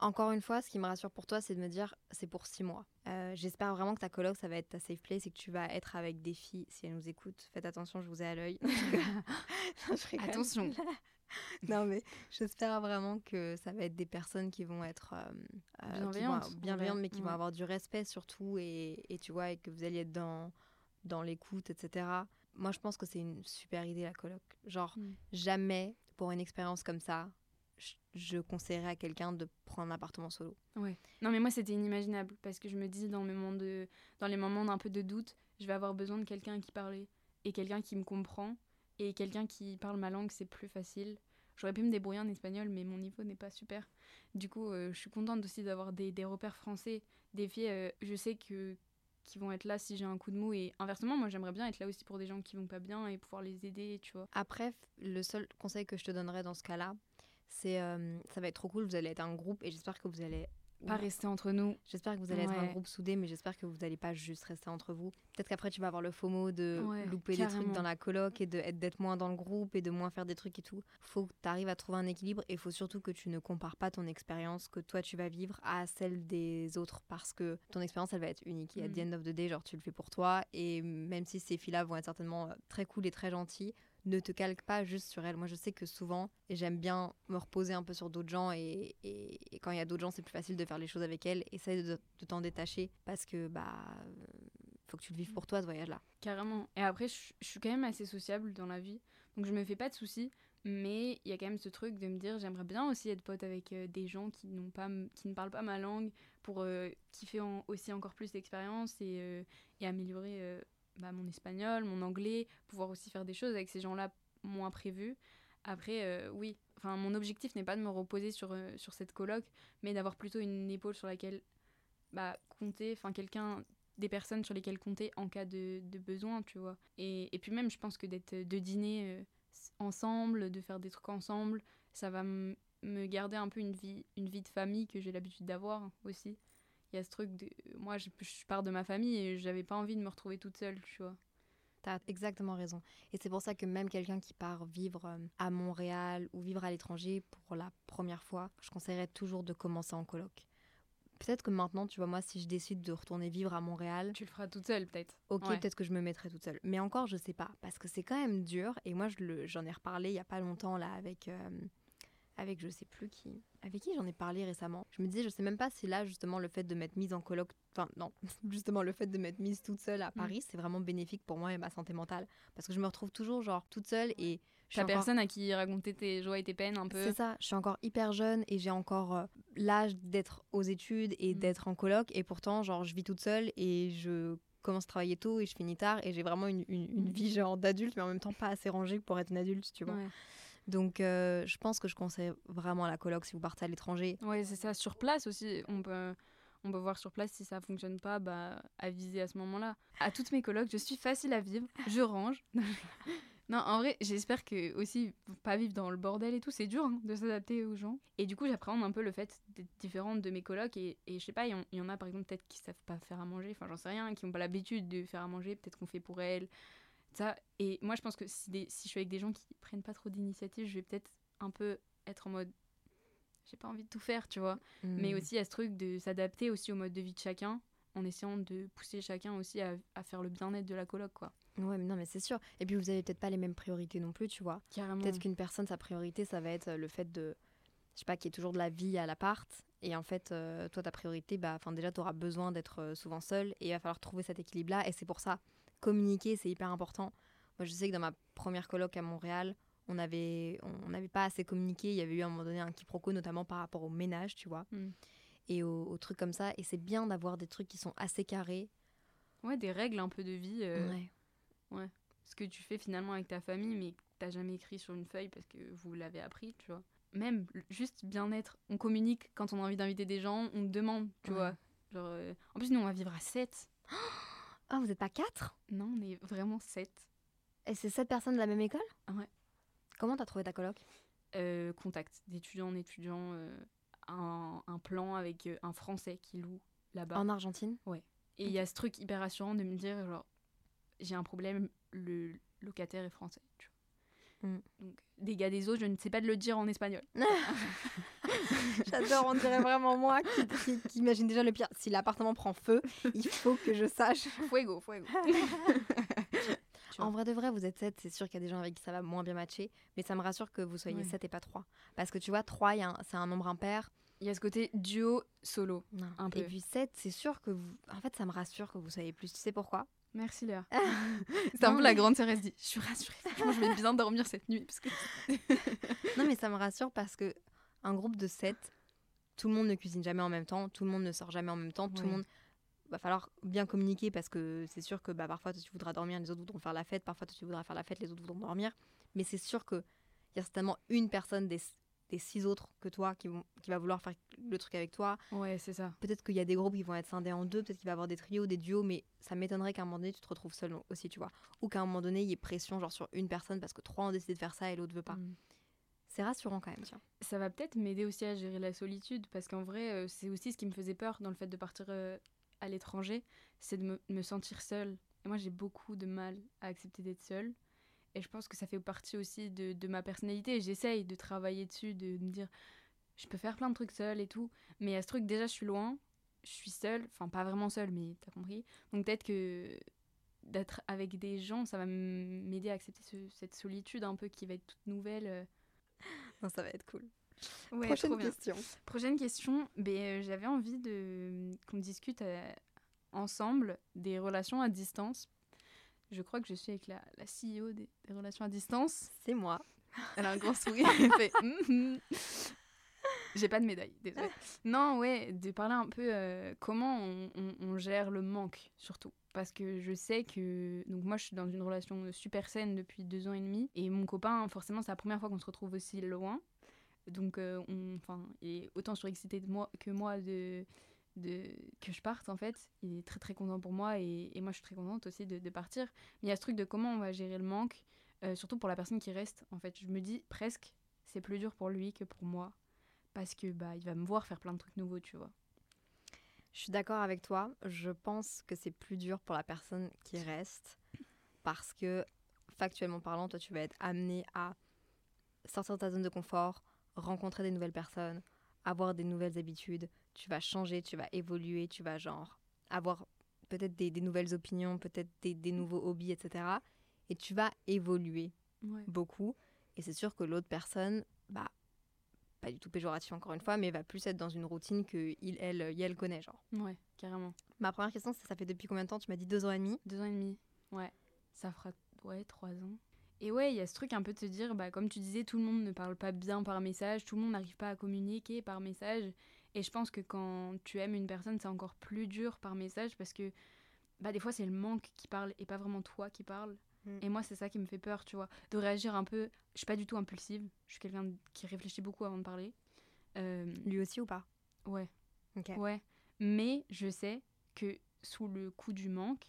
Encore une fois, ce qui me rassure pour toi, c'est de me dire c'est pour six mois. Euh, J'espère vraiment que ta coloc, ça va être ta safe place et que tu vas être avec des filles si elles nous écoutent. Faites attention, je vous ai à l'œil. Attention. non, mais j'espère vraiment que ça va être des personnes qui vont être euh, euh, qui vont- Bienveillantes, bienveillantes, mais qui vont ouais. avoir du respect surtout et, et tu vois, et que vous alliez être dans, dans l'écoute, etc. Moi, je pense que c'est une super idée la coloc. Genre, Mm. jamais pour une expérience comme ça, je, conseillerais à quelqu'un de prendre un appartement solo. Ouais. Non, mais moi, c'était inimaginable parce que je me dis, dans, mes moments de... dans les moments d'un peu de doute, je vais avoir besoin de quelqu'un qui parle et quelqu'un qui me comprend et quelqu'un qui parle ma langue, c'est plus facile. J'aurais pu me débrouiller en espagnol, mais mon niveau n'est pas super. Du coup, euh, je suis contente aussi d'avoir des, des repères français, des filles, euh, je sais que qui vont être là si j'ai un coup de mou et inversement moi j'aimerais bien être là aussi pour des gens qui vont pas bien et pouvoir les aider tu vois Après, le seul conseil que je te donnerais dans ce cas-là, c'est euh, ça va être trop cool, vous allez être un groupe et j'espère que vous allez... pas rester entre nous J'espère que vous allez être un groupe soudé, mais j'espère que vous n'allez pas juste rester entre vous. Peut-être qu'après, tu vas avoir le FOMO de Ouais, louper des trucs dans la coloc et d'être moins dans le groupe et de moins faire des trucs et tout. faut que tu arrives à trouver un équilibre et il faut surtout que tu ne compares pas ton expérience que toi tu vas vivre à celle des autres parce que ton expérience, elle va être unique. Et at the Mm. end of the day, genre, tu le fais pour toi et même si ces filles-là vont être certainement euh, très cool et très gentilles, ne te calque pas juste sur elles. Moi, je sais que souvent, j'aime bien me reposer un peu sur d'autres gens et, quand il y a d'autres gens, c'est plus facile de faire les choses avec elles. Essaye de, de t'en détacher parce que bah euh, faut que tu le vives pour toi ce voyage-là. Carrément. Et après, je, suis quand même assez sociable dans la vie. Donc je me fais pas de soucis. Mais il y a quand même ce truc de me dire j'aimerais bien aussi être pote avec euh, des gens qui, pas, qui ne parlent pas ma langue pour euh, kiffer aussi encore plus l'expérience et, euh, et améliorer euh, bah, mon espagnol, mon anglais, pouvoir aussi faire des choses avec ces gens-là moins prévues. Après, euh, oui, enfin, mon objectif n'est pas de me reposer sur, euh, sur cette coloc, mais d'avoir plutôt une épaule sur laquelle bah, compter, enfin quelqu'un des personnes sur lesquelles compter en cas de, besoin, tu vois. Et, et puis même, je pense que d'être de dîner euh, ensemble, de faire des trucs ensemble, ça va me garder un peu une vie, une vie de famille que j'ai l'habitude d'avoir aussi. Il y a ce truc de... Moi, je, je pars de ma famille et j'avais pas envie de me retrouver toute seule, tu vois. T'as exactement raison. Et c'est pour ça que même quelqu'un qui part vivre euh, à Montréal ou vivre à l'étranger pour la première fois, je conseillerais toujours de commencer en coloc. Peut-être que maintenant, tu vois, moi, si je décide de retourner vivre à Montréal, Tu le feras toute seule, peut-être. Ok, Ouais. peut-être que je me mettrai toute seule. Mais encore, je sais pas. Parce que c'est quand même dur. Et moi, je le- j'en ai reparlé il y a pas longtemps, là, avec, euh, avec je sais plus qui. Avec qui j'en ai parlé récemment? Je me disais, je sais même pas si là, justement, le fait de m'être mise en coloc. Enfin, non, justement, le fait de m'être mise toute seule à Paris, c'est vraiment bénéfique pour moi et ma santé mentale. Parce que je me retrouve toujours, genre, toute seule et. je suis T'as encore- personne à qui raconter tes joies et tes peines un peu? c'est ça, je suis encore hyper jeune et j'ai encore euh, l'âge d'être aux études et Mm. d'être en coloc et pourtant genre je vis toute seule et je commence à travailler tôt et je finis tard et j'ai vraiment une, une- une vie genre d'adulte mais en même temps pas assez rangée pour être une adulte, tu vois. Ouais. Donc euh, je pense que je conseille vraiment la coloc si vous partez à l'étranger. Ouais, c'est ça. Sur place aussi, on peut, on peut voir sur place si ça fonctionne pas, bah, aviser à ce moment-là. À toutes mes colocs, je suis facile à vivre, je range. non, en vrai, j'espère que aussi, pas vivre dans le bordel et tout, c'est dur hein, de s'adapter aux gens. Et du coup, j'appréhende un peu le fait d'être différente de mes colocs. Et, et je sais pas, il y, y en a par exemple peut-être qui savent pas faire à manger, enfin j'en sais rien, qui ont pas l'habitude de faire à manger, peut-être qu'on fait pour elles. Ça. Et moi, je pense que si, des- si je suis avec des gens qui prennent pas trop d'initiative, je vais peut-être un peu être en mode j'ai pas envie de tout faire, tu vois. Mais Mm. aussi, il y a ce truc de s'adapter aussi au mode de vie de chacun, en essayant de pousser chacun aussi à, à faire le bien-être de la coloc, quoi. Ouais, mais non mais c'est sûr. Et puis vous avez peut-être pas les mêmes priorités non plus, tu vois. Carrément. Peut-être qu'une personne, sa priorité, ça va être euh, le fait de, je sais pas, qu'il y ait toujours de la vie à l'appart. Et en fait, euh, toi, ta priorité, bah, enfin, déjà, tu auras besoin d'être euh, souvent seule et il va falloir trouver cet équilibre-là. Et c'est pour ça, communiquer, c'est hyper important. Moi, je sais que dans ma première coloc à Montréal, on avait, on n'avait pas assez communiqué. Il y avait eu à un moment donné un quiproquo, notamment par rapport au ménage, tu vois, Mm. et aux, aux trucs comme ça. Et c'est bien d'avoir des trucs qui sont assez carrés. Ouais, des règles un peu de vie. euh, Ouais. Ce que tu fais finalement avec ta famille, mais que t'as jamais écrit sur une feuille parce que vous l'avez appris, tu vois. même juste bien-être. On communique quand on a envie d'inviter des gens, on demande, tu Ouais. vois. Genre, euh, En plus, nous, on va vivre à 7. Ah, vous n'êtes pas quatre? Non, on est vraiment 7. Et c'est sept personnes de la même école? Ouais. Comment t'as trouvé ta coloc? Euh, contact d'étudiant en étudiant, euh, un, un plan avec euh, un Français qui loue là-bas. En Argentine? Et il y a ce truc hyper rassurant de me dire, genre, j'ai un problème, le locataire est français. Tu vois. Mm. Donc, des gars des autres, je ne sais pas de le dire en espagnol. J'adore, on dirait vraiment moi qui, qui- qui imagine déjà le pire. Si l'appartement prend feu, il faut que je sache. Fuego, fuego. En vrai de vrai, vous êtes 7, c'est sûr qu'il y a des gens avec qui ça va moins bien matcher, mais ça me rassure que vous soyez Ouais. 7 et pas 3. Parce que tu vois, 3, il y a un- c'est un nombre impair. Il y a ce côté duo solo. Non. Un Et puis 7, c'est sûr que vous. En fait, ça me rassure que vous soyez plus. Tu sais pourquoi? Merci Léa. C'est un peu la grande sœur, elle se dit, je suis rassurée, franchement, je vais bien dormir cette nuit. Parce que... Non, mais ça me rassure parce que un groupe de 7, tout le monde ne cuisine jamais en même temps, tout le monde ne sort jamais en même temps, tout le monde. Va falloir bien communiquer parce que c'est sûr que bah, parfois tu voudras dormir, les autres voudront faire la fête, parfois tu voudras faire la fête, les autres voudront dormir. Mais c'est sûr qu'il y a certainement une personne des, des six autres que toi qui, vont, qui va vouloir faire le truc avec toi. Ouais, c'est ça. Peut-être qu'il y a des groupes qui vont être scindés en deux, peut-être qu'il va y avoir des trios, des duos, mais ça m'étonnerait qu'à un moment donné, tu te retrouves seul aussi, tu vois. Ou qu'à un moment donné, il y ait pression genre sur une personne parce que trois ont décidé de faire ça et l'autre veut pas. Mm. C'est rassurant quand même, tiens. Ça va peut-être m'aider aussi à gérer la solitude, parce qu'en vrai, euh, c'est aussi ce qui me faisait peur dans le fait de partir euh, à l'étranger, c'est de me, me sentir seule. Et moi, j'ai beaucoup de mal à accepter d'être seule. Et je pense que ça fait partie aussi de, de ma personnalité. J'essaye de travailler dessus, de me dire, je peux faire plein de trucs seule et tout. Mais à ce truc, déjà, je suis loin, je suis seule, enfin pas vraiment seule, mais t'as compris. Donc peut-être que d'être avec des gens, ça va m'aider à accepter ce- cette solitude un peu qui va être toute nouvelle. euh. Non, ça va être cool. Ouais, Prochaine question. Prochaine question, ben, euh, j'avais envie de qu'on discute euh, ensemble des relations à distance. Je crois que je suis avec la, la CEO des, des relations à distance. C'est moi. Elle a un grand sourire. Elle fait Mhm. J'ai pas de médaille, désolée. Non, ouais, de parler un peu euh, comment on, on- on gère le manque, surtout. Parce que je sais que. Donc, moi, je suis dans une relation super saine depuis deux ans et demi. Et mon copain, forcément, c'est la première fois qu'on se retrouve aussi loin. Donc, euh, on, enfin, il est autant surexcité de moi, que moi de, que je parte, en fait. Il est très, très content pour moi. Et, moi, je suis très contente aussi de, de partir. Mais il y a ce truc de comment on va gérer le manque. euh, surtout pour la personne qui reste, en fait. Je me dis presque, c'est plus dur pour lui que pour moi. Parce que bah, il va me voir faire plein de trucs nouveaux, tu vois. Je suis d'accord avec toi. Je pense que c'est plus dur pour la personne qui reste parce que, factuellement parlant, toi, tu vas être amené à sortir de ta zone de confort, rencontrer des nouvelles personnes, avoir des nouvelles habitudes. Tu vas changer, tu vas évoluer, tu vas genre avoir peut-être des, des nouvelles opinions, peut-être des, des nouveaux hobbies, etc. Et tu vas évoluer Ouais. beaucoup. Et c'est sûr que l'autre personne, bah, pas du tout péjoratif encore une fois, mais va plus être dans une routine que il, elle, il, elle connaît, genre. Ouais, carrément. Ma première question, c'est ça fait depuis combien de temps? Tu m'as dit deux ans et demi. Deux ans et demi. Ouais. Ça fera ouais, trois ans. Et ouais, il y a ce truc un peu de se dire, bah, comme tu disais, tout le monde ne parle pas bien par message, tout le monde n'arrive pas à communiquer par message. Et je pense que quand tu aimes une personne, c'est encore plus dur par message parce que bah, des fois, c'est le manque qui parle et pas vraiment toi qui parle. Mm. Et moi, c'est ça qui me fait peur, tu vois. De réagir un peu. Je suis pas du tout impulsive. Je suis quelqu'un qui réfléchit beaucoup avant de parler. Euh, Lui aussi ou pas? Ouais. Ok. Ouais, mais je sais que sous le coup du manque,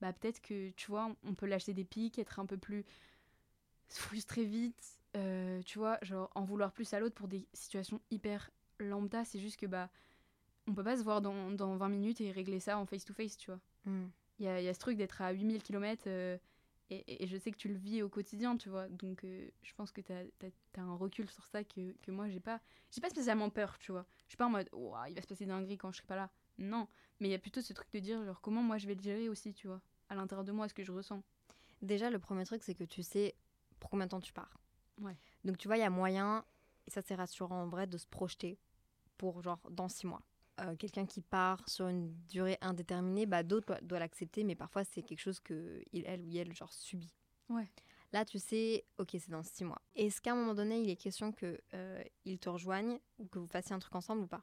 bah peut-être que tu vois, on peut lâcher des pics, être un peu plus frustré vite, euh, tu vois, genre en vouloir plus à l'autre pour des situations hyper lambda. C'est juste que bah on peut pas se voir dans, dans 20 minutes et régler ça en face to face, tu vois. Mm. Il y a, y a ce truc d'être à 8000 km et, et- et je sais que tu le vis au quotidien, tu vois. Donc euh, je pense que tu as, un recul sur ça que, que moi j'ai pas. J'ai pas spécialement peur, tu vois. Je suis pas en mode, il va se passer dinguerie quand je serai pas là. Non, mais il y a plutôt ce truc de dire, genre, comment moi je vais le gérer aussi, tu vois. À l'intérieur de moi, ce que je ressens. Déjà, le premier truc, c'est que tu sais pour combien de temps tu pars. Ouais. Donc, tu vois, il y a moyen, et ça c'est rassurant en vrai, de se projeter pour genre dans six mois. Euh, Quelqu'un qui part sur une durée indéterminée, bah, d'autres doivent- l'accepter, mais parfois c'est quelque chose que il, elle ou elle genre subit. Ouais. Là, tu sais, ok, c'est dans six mois. Est-ce qu'à un moment donné, il est question que euh, il te rejoigne ou que vous fassiez un truc ensemble ou pas?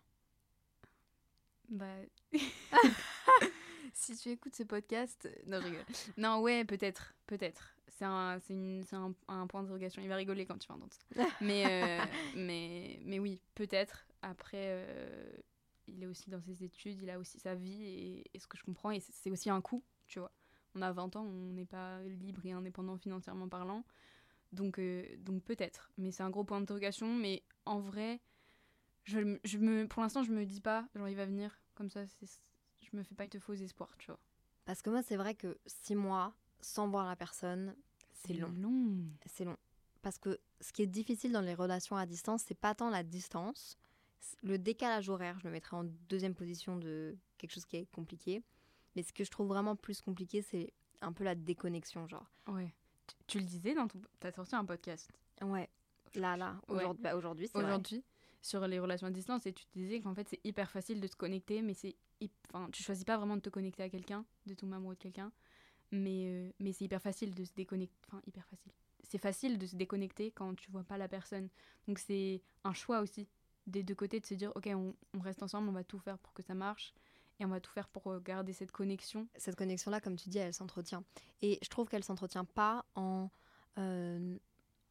Bah. si tu écoutes ce podcast. Non, je rigole. Non, ouais, peut-être. Peut-être. C'est un, une, un, un, point d'interrogation. Il va rigoler quand tu vas entendre ça. mais, euh, mais, mais oui, peut-être. Après, euh, il est aussi dans ses études, il a aussi sa vie, et, et ce que je comprends, et c'est aussi un coût, tu vois. On a 20 ans, on n'est pas libre et indépendant financièrement parlant. Donc, euh, donc peut-être. Mais c'est un gros point d'interrogation. Mais en vrai, je, je me, pour l'instant, je me dis pas, genre, il va venir. Comme ça, je me fais pas de faux espoirs, tu vois. Parce que moi, c'est vrai que six mois sans voir la personne, c'est long. long. C'est long. Parce que ce qui est difficile dans les relations à distance, c'est pas tant la distance. Le décalage horaire, je le mettrais en deuxième position de quelque chose qui est compliqué. Mais ce que je trouve vraiment plus compliqué, c'est un peu la déconnexion, genre. Ouais. Tu, le disais dans ton... T'as sorti un podcast. Ouais. Là, là. Aujourd'hui, bah, aujourd'hui c'est Aujourd'hui, sur les relations à distance, et tu te disais qu'en fait, c'est hyper facile de se connecter, mais c'est enfin, tu choisis pas vraiment de te connecter à quelqu'un, de tomber amoureux de quelqu'un, mais, euh, mais c'est hyper facile de se déconnecter. Enfin, hyper facile. C'est facile de se déconnecter quand tu vois pas la personne. Donc c'est un choix aussi des deux côtés de se dire ok, on, on, reste ensemble, on va tout faire pour que ça marche et on va tout faire pour euh, garder cette connexion. Cette connexion-là, comme tu dis, elle s'entretient. Et je trouve qu'elle s'entretient pas en. Euh,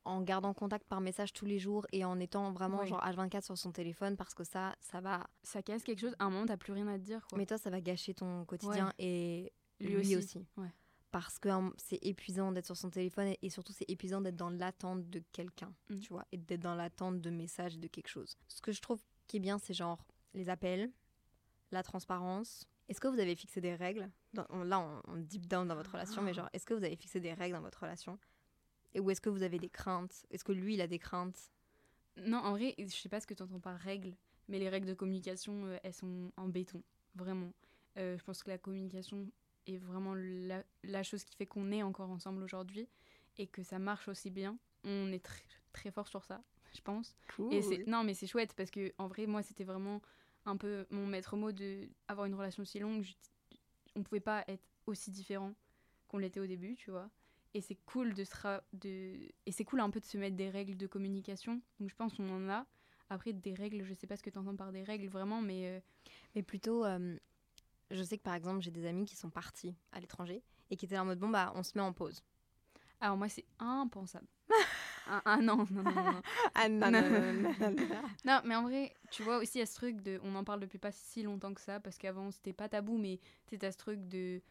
en gardant contact par message tous les jours et en étant vraiment genre H24 sur son téléphone parce que ça, ça va. Ça casse quelque chose. À un moment, t'as plus rien à te dire. Mais toi, ça va gâcher ton quotidien et lui, aussi. Parce que hein, c'est épuisant d'être sur son téléphone et, surtout c'est épuisant d'être dans l'attente de quelqu'un, mmh. tu vois, et d'être dans l'attente de messages, de quelque chose. Ce que je trouve qui est bien, c'est genre les appels, la transparence. Est-ce que vous avez fixé des règles Là, on, on, deep down dans votre relation, mais ah. genre, est-ce que vous avez fixé des règles dans votre relation? Et où est-ce que vous avez des craintes? Est-ce que lui, il a des craintes? Non, en vrai, je sais pas ce que tu entends par règles, mais les règles de communication, euh, elles sont en béton, vraiment. Euh, je pense que la communication est vraiment la, chose qui fait qu'on est encore ensemble aujourd'hui et que ça marche aussi bien. On est très, très fort sur ça, je pense. Cool. Et non, mais c'est chouette parce que en vrai, moi, c'était vraiment un peu mon maître mot de avoir une relation si longue. on pouvait pas être aussi différent qu'on l'était au début, tu vois et c'est cool de se de et c'est cool un peu de se mettre des règles de communication donc je pense qu'on en a après des règles je sais pas ce que tu entends par des règles vraiment mais euh, mais plutôt euh, je sais que par exemple j'ai des amis qui sont partis à l'étranger et qui étaient en mode bon bah on se met en pause alors moi c'est impensable ah, non non non non ah, non, non, non, non, mais en vrai tu vois aussi il y a ce truc de on en parle depuis pas si longtemps que ça parce qu'avant c'était pas tabou mais c'était ce truc de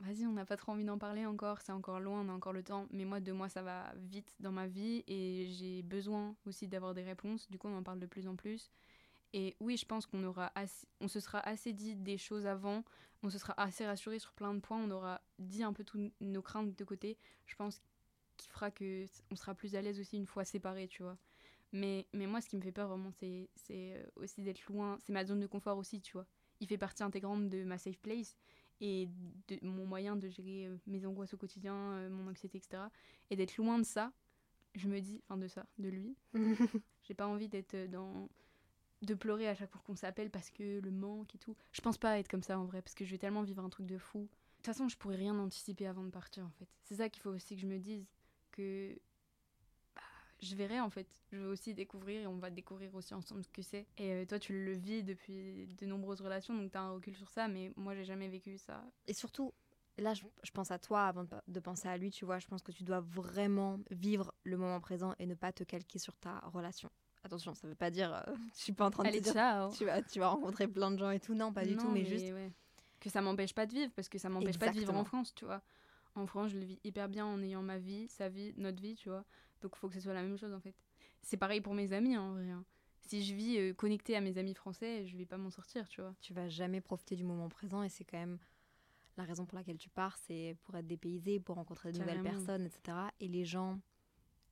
vas-y, on n'a pas trop envie d'en parler encore, c'est encore loin, on a encore le temps. Mais moi, deux mois, ça va vite dans ma vie et j'ai besoin aussi d'avoir des réponses. Du coup, on en parle de plus en plus. Et oui, je pense qu'on aura on se sera assez dit des choses avant, on se sera assez rassuré sur plein de points, on aura dit un peu toutes nos craintes de côté. Je pense qu'il fera que on sera plus à l'aise aussi une fois séparés, tu vois. Mais, mais moi, ce qui me fait peur vraiment, c'est euh, aussi d'être loin. C'est ma zone de confort aussi, tu vois. Il fait partie intégrante de ma safe place et de mon moyen de gérer euh, mes angoisses au quotidien, euh, mon anxiété, etc. Et d'être loin de ça, je me dis, enfin de ça, de lui, j'ai pas envie d'être dans de pleurer à chaque fois qu'on s'appelle parce que le manque et tout. Je pense pas être comme ça en vrai parce que je vais tellement vivre un truc de fou. De toute façon, je pourrais rien anticiper avant de partir en fait. C'est ça qu'il faut aussi que je me dise que je verrai en fait. Je veux aussi découvrir et on va découvrir aussi ensemble ce que c'est. Et euh, toi, tu le vis depuis de nombreuses relations, donc tu as un recul sur ça, mais moi, j'ai jamais vécu ça. Et surtout, là, je, pense à toi avant de, penser à lui, tu vois. Je pense que tu dois vraiment vivre le moment présent et ne pas te calquer sur ta relation. Attention, ça veut pas dire, euh, je suis pas en train de te dire, ciao. Tu vas, tu vas rencontrer plein de gens et tout. Non, pas du tout, mais, juste que ça m'empêche pas de vivre, parce que ça m'empêche pas de vivre en France, tu vois. En France, je le vis hyper bien en ayant ma vie, sa vie, notre vie, tu vois. Donc il faut que ce soit la même chose en fait. C'est pareil pour mes amis en vrai. Hein. Si je vis euh, connectée à mes amis français, je vais pas m'en sortir, tu vois. Tu vas jamais profiter du moment présent et c'est quand même la raison pour laquelle tu pars, c'est pour être dépaysé, pour rencontrer de nouvelles personnes, etc. Et les gens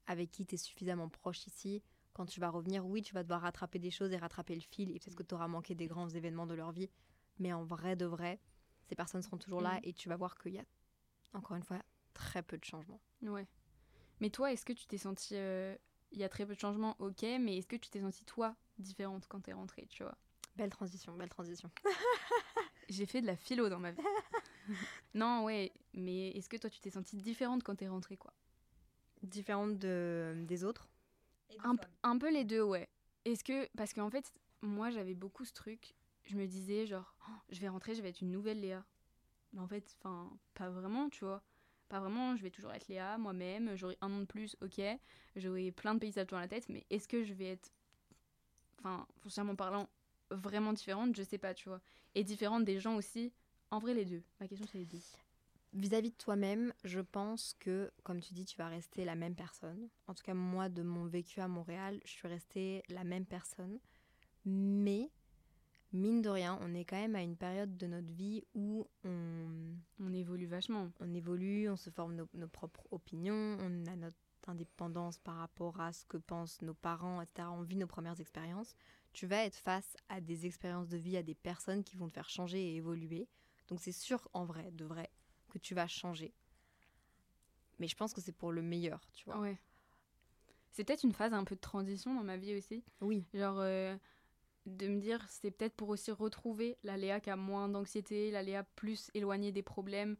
avec qui tu es suffisamment proche ici, quand tu vas revenir, oui, tu vas devoir rattraper des choses et rattraper le fil, et peut-être que tu auras manqué des grands événements de leur vie, mais en vrai de vrai, ces personnes seront toujours là mm. et tu vas voir qu'il y a, encore une fois, très peu de changements. Ouais. Mais toi, est-ce que tu t'es sentie. Euh, il y a très peu de changements, ok, mais est-ce que tu t'es sentie, toi, différente quand t'es rentrée, tu vois? Belle transition, belle transition. J'ai fait de la philo dans ma vie. non, ouais, mais est-ce que toi, tu t'es sentie différente quand t'es rentrée, quoi? Différente de, des autres? Un, un, peu les deux, ouais. Est-ce que. Parce qu'en fait, moi, j'avais beaucoup ce truc. Je me disais, genre, oh, je vais rentrer, je vais être une nouvelle Léa. Mais en fait, enfin, pas vraiment, tu vois Pas vraiment, je vais toujours être Léa, moi-même, j'aurai un nom de plus, ok, j'aurai plein de paysages dans la tête, mais est-ce que je vais être, enfin, foncièrement parlant, vraiment différente? Je sais pas, tu vois. Et différente des gens aussi, en vrai, les deux. Ma question, c'est les deux. Vis-à-vis de toi-même, je pense que, comme tu dis, tu vas rester la même personne. En tout cas, moi, de mon vécu à Montréal, je suis restée la même personne. Mais, mine de rien, on est quand même à une période de notre vie où on, On évolue vachement. on évolue, on se forme nos, nos propres opinions, on a notre indépendance par rapport à ce que pensent nos parents, etc. On vit nos premières expériences. Tu vas être face à des expériences de vie, à des personnes qui vont te faire changer et évoluer. Donc c'est sûr, en vrai, de vrai, que tu vas changer. Mais je pense que c'est pour le meilleur, tu vois. Ouais. C'est peut-être une phase un peu de transition dans ma vie aussi. Oui, Genre, euh, de me dire, c'est peut-être pour aussi retrouver la Léa qui a moins d'anxiété, la Léa plus éloignée des problèmes.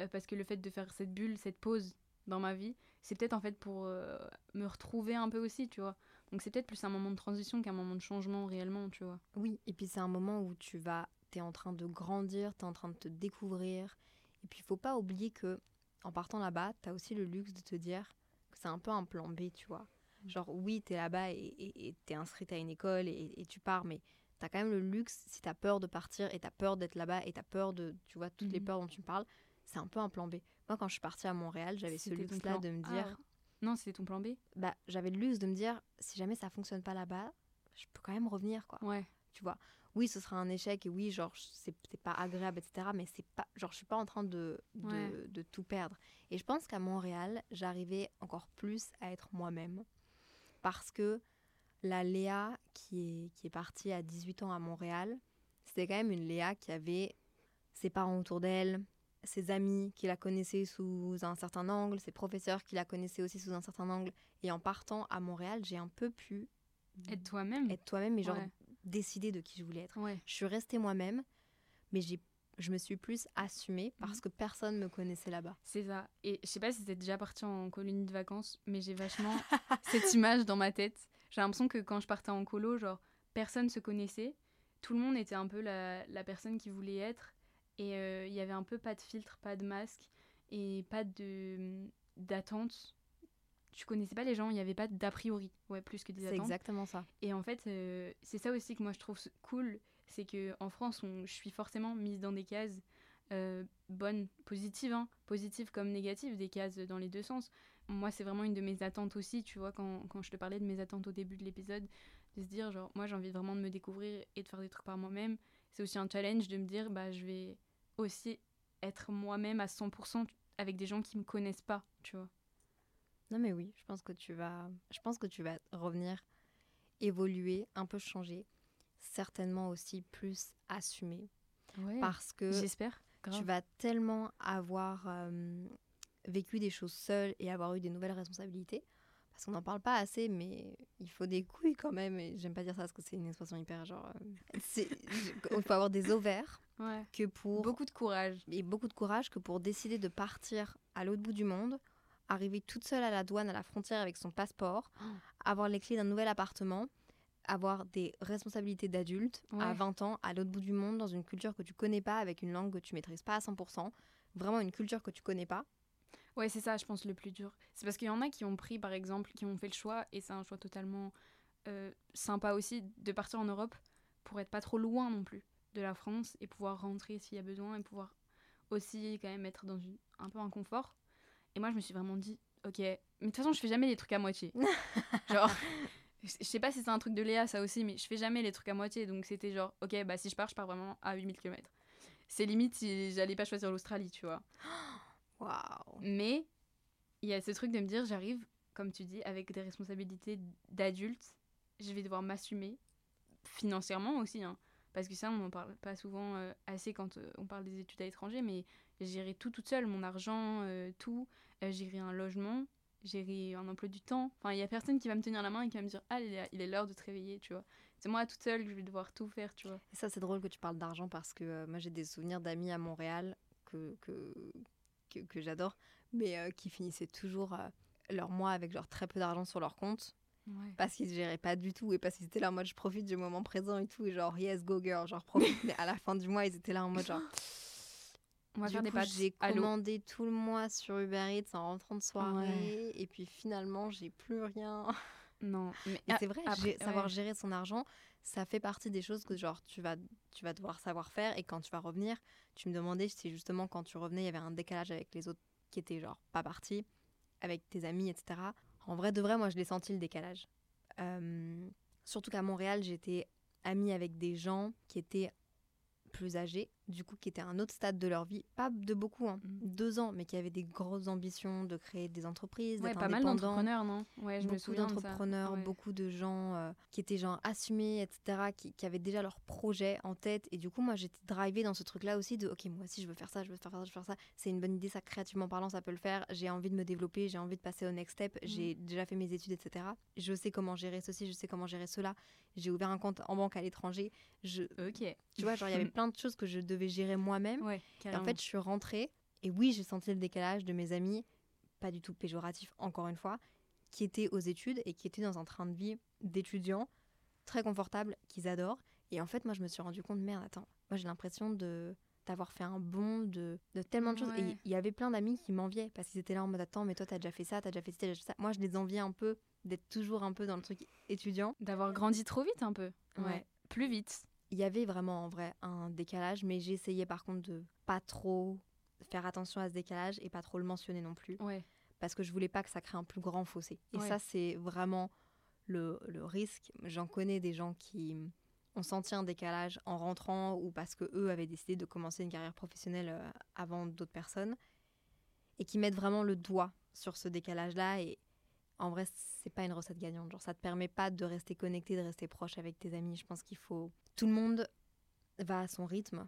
euh, parce que le fait de faire cette bulle, cette pause dans ma vie, c'est peut-être en fait pour euh, me retrouver un peu aussi, tu vois. Donc c'est peut-être plus un moment de transition qu'un moment de changement réellement, tu vois. oui. Et puis c'est un moment où tu vas, t'es en train de grandir, t'es en train de te découvrir. Et puis il faut pas oublier que, en partant là-bas, t'as aussi le luxe de te dire que c'est un peu un plan B, tu vois. Genre, oui, t'es là-bas et et t'es inscrite à une école et, et tu pars, mais t'as quand même le luxe, si t'as peur de partir et t'as peur d'être là-bas et t'as peur de, tu vois, toutes les Mhm. peurs dont tu me parles, c'est un peu un plan B. Moi, quand je suis partie à Montréal, j'avais ce luxe-là de me dire, Non, c'était ton plan B? Bah, j'avais le luxe de me dire, si jamais ça fonctionne pas là-bas, je peux quand même revenir, quoi. Ouais. Tu vois, oui, ce sera un échec et oui, genre, c'est pas agréable, etc. Mais c'est pas, genre, je suis pas en train de, de, Ouais. de tout perdre. Et je pense qu'à Montréal, j'arrivais encore plus à être moi-même. Parce que la Léa qui est, qui est partie à 18 ans à Montréal, c'était quand même une Léa qui avait ses parents autour d'elle, ses amis qui la connaissaient sous un certain angle, ses professeurs qui la connaissaient aussi sous un certain angle. Et en partant à Montréal, j'ai un peu pu Être toi-même. être toi-même et genre Ouais. Décider de qui je voulais être. Ouais. Je suis restée moi-même, mais j'ai, je me suis plus assumée parce Mhm. que personne me connaissait là-bas. C'est ça. Et je sais pas si t'es déjà parti en colonie de vacances, mais j'ai vachement cette image dans ma tête. J'ai l'impression que quand je partais en colo, genre, personne se connaissait. Tout le monde était un peu la, la personne qui voulait être. Et euh, il y avait un peu pas de filtre, pas de masque et pas de d'attente. Tu connaissais pas les gens, il n'y avait pas d'a priori. Ouais, plus que des C'est attentes. exactement ça. Et en fait, euh, c'est ça aussi que moi je trouve cool, c'est que en France, on- je suis forcément mise dans des cases euh, bonnes, positives, hein, positives comme négatives, des cases dans les deux sens. Moi, c'est vraiment une de mes attentes aussi, tu vois, quand, quand je te parlais de mes attentes au début de l'épisode, de se dire, genre, moi j'ai envie vraiment de me découvrir et de faire des trucs par moi-même. C'est aussi un challenge de me dire, bah, je vais aussi être moi-même à 100% avec des gens qui me connaissent pas, tu vois. Non mais oui, je pense que tu vas, je pense que tu vas revenir, évoluer, un peu changer, certainement aussi plus assumer, Ouais. parce que J'espère. tu vas tellement avoir euh, vécu des choses seul et avoir eu des nouvelles responsabilités. Parce qu'on n'en parle pas assez, mais il faut des couilles quand même. Et j'aime pas dire ça parce que c'est une expression hyper genre. euh, Il faut avoir des ovaires Ouais. que pour. Beaucoup de courage. et beaucoup de courage que pour décider de partir à l'autre bout du monde, arriver toute seule à la douane, à la frontière avec son passeport, Oh. avoir les clés d'un nouvel appartement, avoir des responsabilités d'adulte à Ouais. 20 ans, à l'autre bout du monde, dans une culture que tu connais pas, avec une langue que tu maîtrises pas à 100%, vraiment une culture que tu connais pas. Ouais, c'est ça, je pense, le plus dur. C'est parce qu'il y en a qui ont pris, par exemple, qui ont fait le choix, et c'est un choix totalement euh, sympa aussi, de partir en Europe pour être pas trop loin non plus de la France et pouvoir rentrer s'il y a besoin et pouvoir aussi quand même être dans une, un peu un confort. Et moi, je me suis vraiment dit, ok, mais de toute façon, je fais jamais les trucs à moitié. genre, je je sais pas si c'est un truc de Léa, ça aussi, mais je fais jamais les trucs à moitié. Donc c'était genre, ok, bah si je pars, je pars vraiment à 8000 km. C'est limite si j'allais pas choisir l'Australie, tu vois. Waouh Mais il y a ce truc de me dire, j'arrive, comme tu dis, avec des responsabilités d'adulte, je vais devoir m'assumer financièrement aussi, hein, parce que ça, on n'en parle pas souvent euh, assez quand euh, on parle des études à l'étranger, mais gérer tout toute seule, mon argent, euh, tout, euh, gérer un logement, gérer un emploi du temps. Enfin, il y a personne qui va me tenir la main et qui va me dire, ah, il est il est l'heure de te réveiller, tu vois. C'est moi toute seule que je vais devoir tout faire, tu vois. Et ça, c'est drôle que tu parles d'argent parce que euh, moi, j'ai des souvenirs d'amis à Montréal que, que, que, que j'adore, mais euh, qui finissaient toujours euh, leur mois avec genre très peu d'argent sur leur compte Ouais. parce qu'ils ne géraient pas du tout et parce qu'ils étaient là en mode je profite du moment présent et tout et genre yes go girl genre profite mais à la fin du mois ils étaient là en mode genre On va Du faire des coup, pâtes. J'ai commandé tout le mois sur Uber Eats en rentrant de soirée. Et puis finalement, j'ai plus rien. Non, mais c'est vrai, après, savoir ouais. gérer son argent, ça fait partie des choses que genre tu vas, tu vas devoir savoir faire. Et quand tu vas revenir, tu me demandais si justement quand tu revenais, il y avait un décalage avec les autres qui étaient genre pas partis, avec tes amis, etc. En vrai, de vrai, moi je l'ai senti le décalage. Euh, surtout qu'à Montréal, j'étais amie avec des gens qui étaient plus âgés, du coup qui étaient à un autre stade de leur vie, pas de beaucoup, hein, Mhm. deux ans, mais qui avaient des grosses ambitions de créer des entreprises, Ouais, pas mal d'entrepreneurs, non? Ouais, je me beaucoup souviens de ça. d'entrepreneurs, Ouais. beaucoup de gens euh, qui étaient genre assumés, etc., qui, qui avaient déjà leur projet en tête. Et du coup, moi, j'étais drivée dans ce truc-là aussi de, ok, moi aussi, je veux faire ça, je veux faire ça, je veux faire ça. C'est une bonne idée, ça, créativement parlant, ça peut le faire. J'ai envie de me développer, j'ai envie de passer au next step. Mm. J'ai déjà fait mes études, etc. Je sais comment gérer ceci, je sais comment gérer cela. J'ai ouvert un compte en banque à l'étranger. Je, Ok. tu vois, genre, il y avait plein de choses que je devais gérer moi-même. Ouais, Et en fait, je suis rentrée et oui, j'ai senti le décalage de mes amis, pas du tout péjoratif, encore une fois, qui étaient aux études et qui étaient dans un train de vie d'étudiants très confortable, qu'ils adorent. Et en fait, moi, je me suis rendu compte, merde, attends, moi, j'ai l'impression de d'avoir fait un bond de, de tellement de choses. Et il y avait plein d'amis qui m'enviaient parce qu'ils étaient là en mode, attends, mais toi, t'as déjà fait ça, t'as déjà fait ci, t'as déjà fait ça. Moi, je les enviais un peu d'être toujours un peu dans le truc étudiant. D'avoir grandi trop vite un peu. Ouais. Plus vite. Il y avait vraiment en vrai un décalage, mais j'ai essayé par contre de pas trop faire attention à ce décalage et pas trop le mentionner non plus, Ouais. parce que je voulais pas que ça crée un plus grand fossé. Et Ouais. ça, c'est vraiment le, le risque. J'en connais des gens qui ont senti un décalage en rentrant ou parce que eux avaient décidé de commencer une carrière professionnelle euh, avant d'autres personnes et qui mettent vraiment le doigt sur ce décalage-là. Et en vrai, c'est pas une recette gagnante. Genre, ça te permet pas de rester connecté, de rester proche avec tes amis. Je pense qu'il faut. Tout le monde va à son rythme.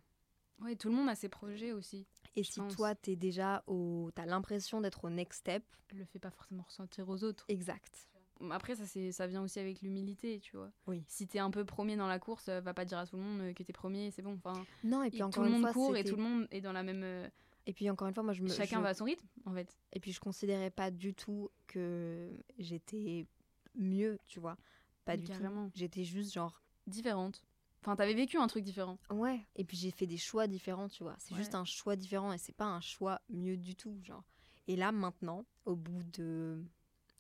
Ouais, tout le monde a ses projets aussi. Et si pense. toi, t'es déjà au. T'as l'impression d'être au next step, le fait pas forcément ressentir aux autres. exact. Après, ça, c'est, ça vient aussi avec l'humilité, tu vois. Oui. Si t'es un peu premier dans la course, euh, va pas dire à tout le monde euh, que t'es premier, c'est bon. Enfin, Non, et et puis tout encore le une monde fois, court et tout le monde est dans la même. Et puis encore une fois, moi, je me. chacun je- va à son rythme, en fait. Et puis je considérais pas du tout que j'étais mieux, tu vois. Pas du Carrément. tout. J'étais juste genre. Différente. Enfin, t'avais vécu un truc différent. Ouais. Et puis j'ai fait des choix différents, tu vois. C'est Ouais. juste un choix différent et c'est pas un choix mieux du tout, genre. Et là, maintenant, au bout de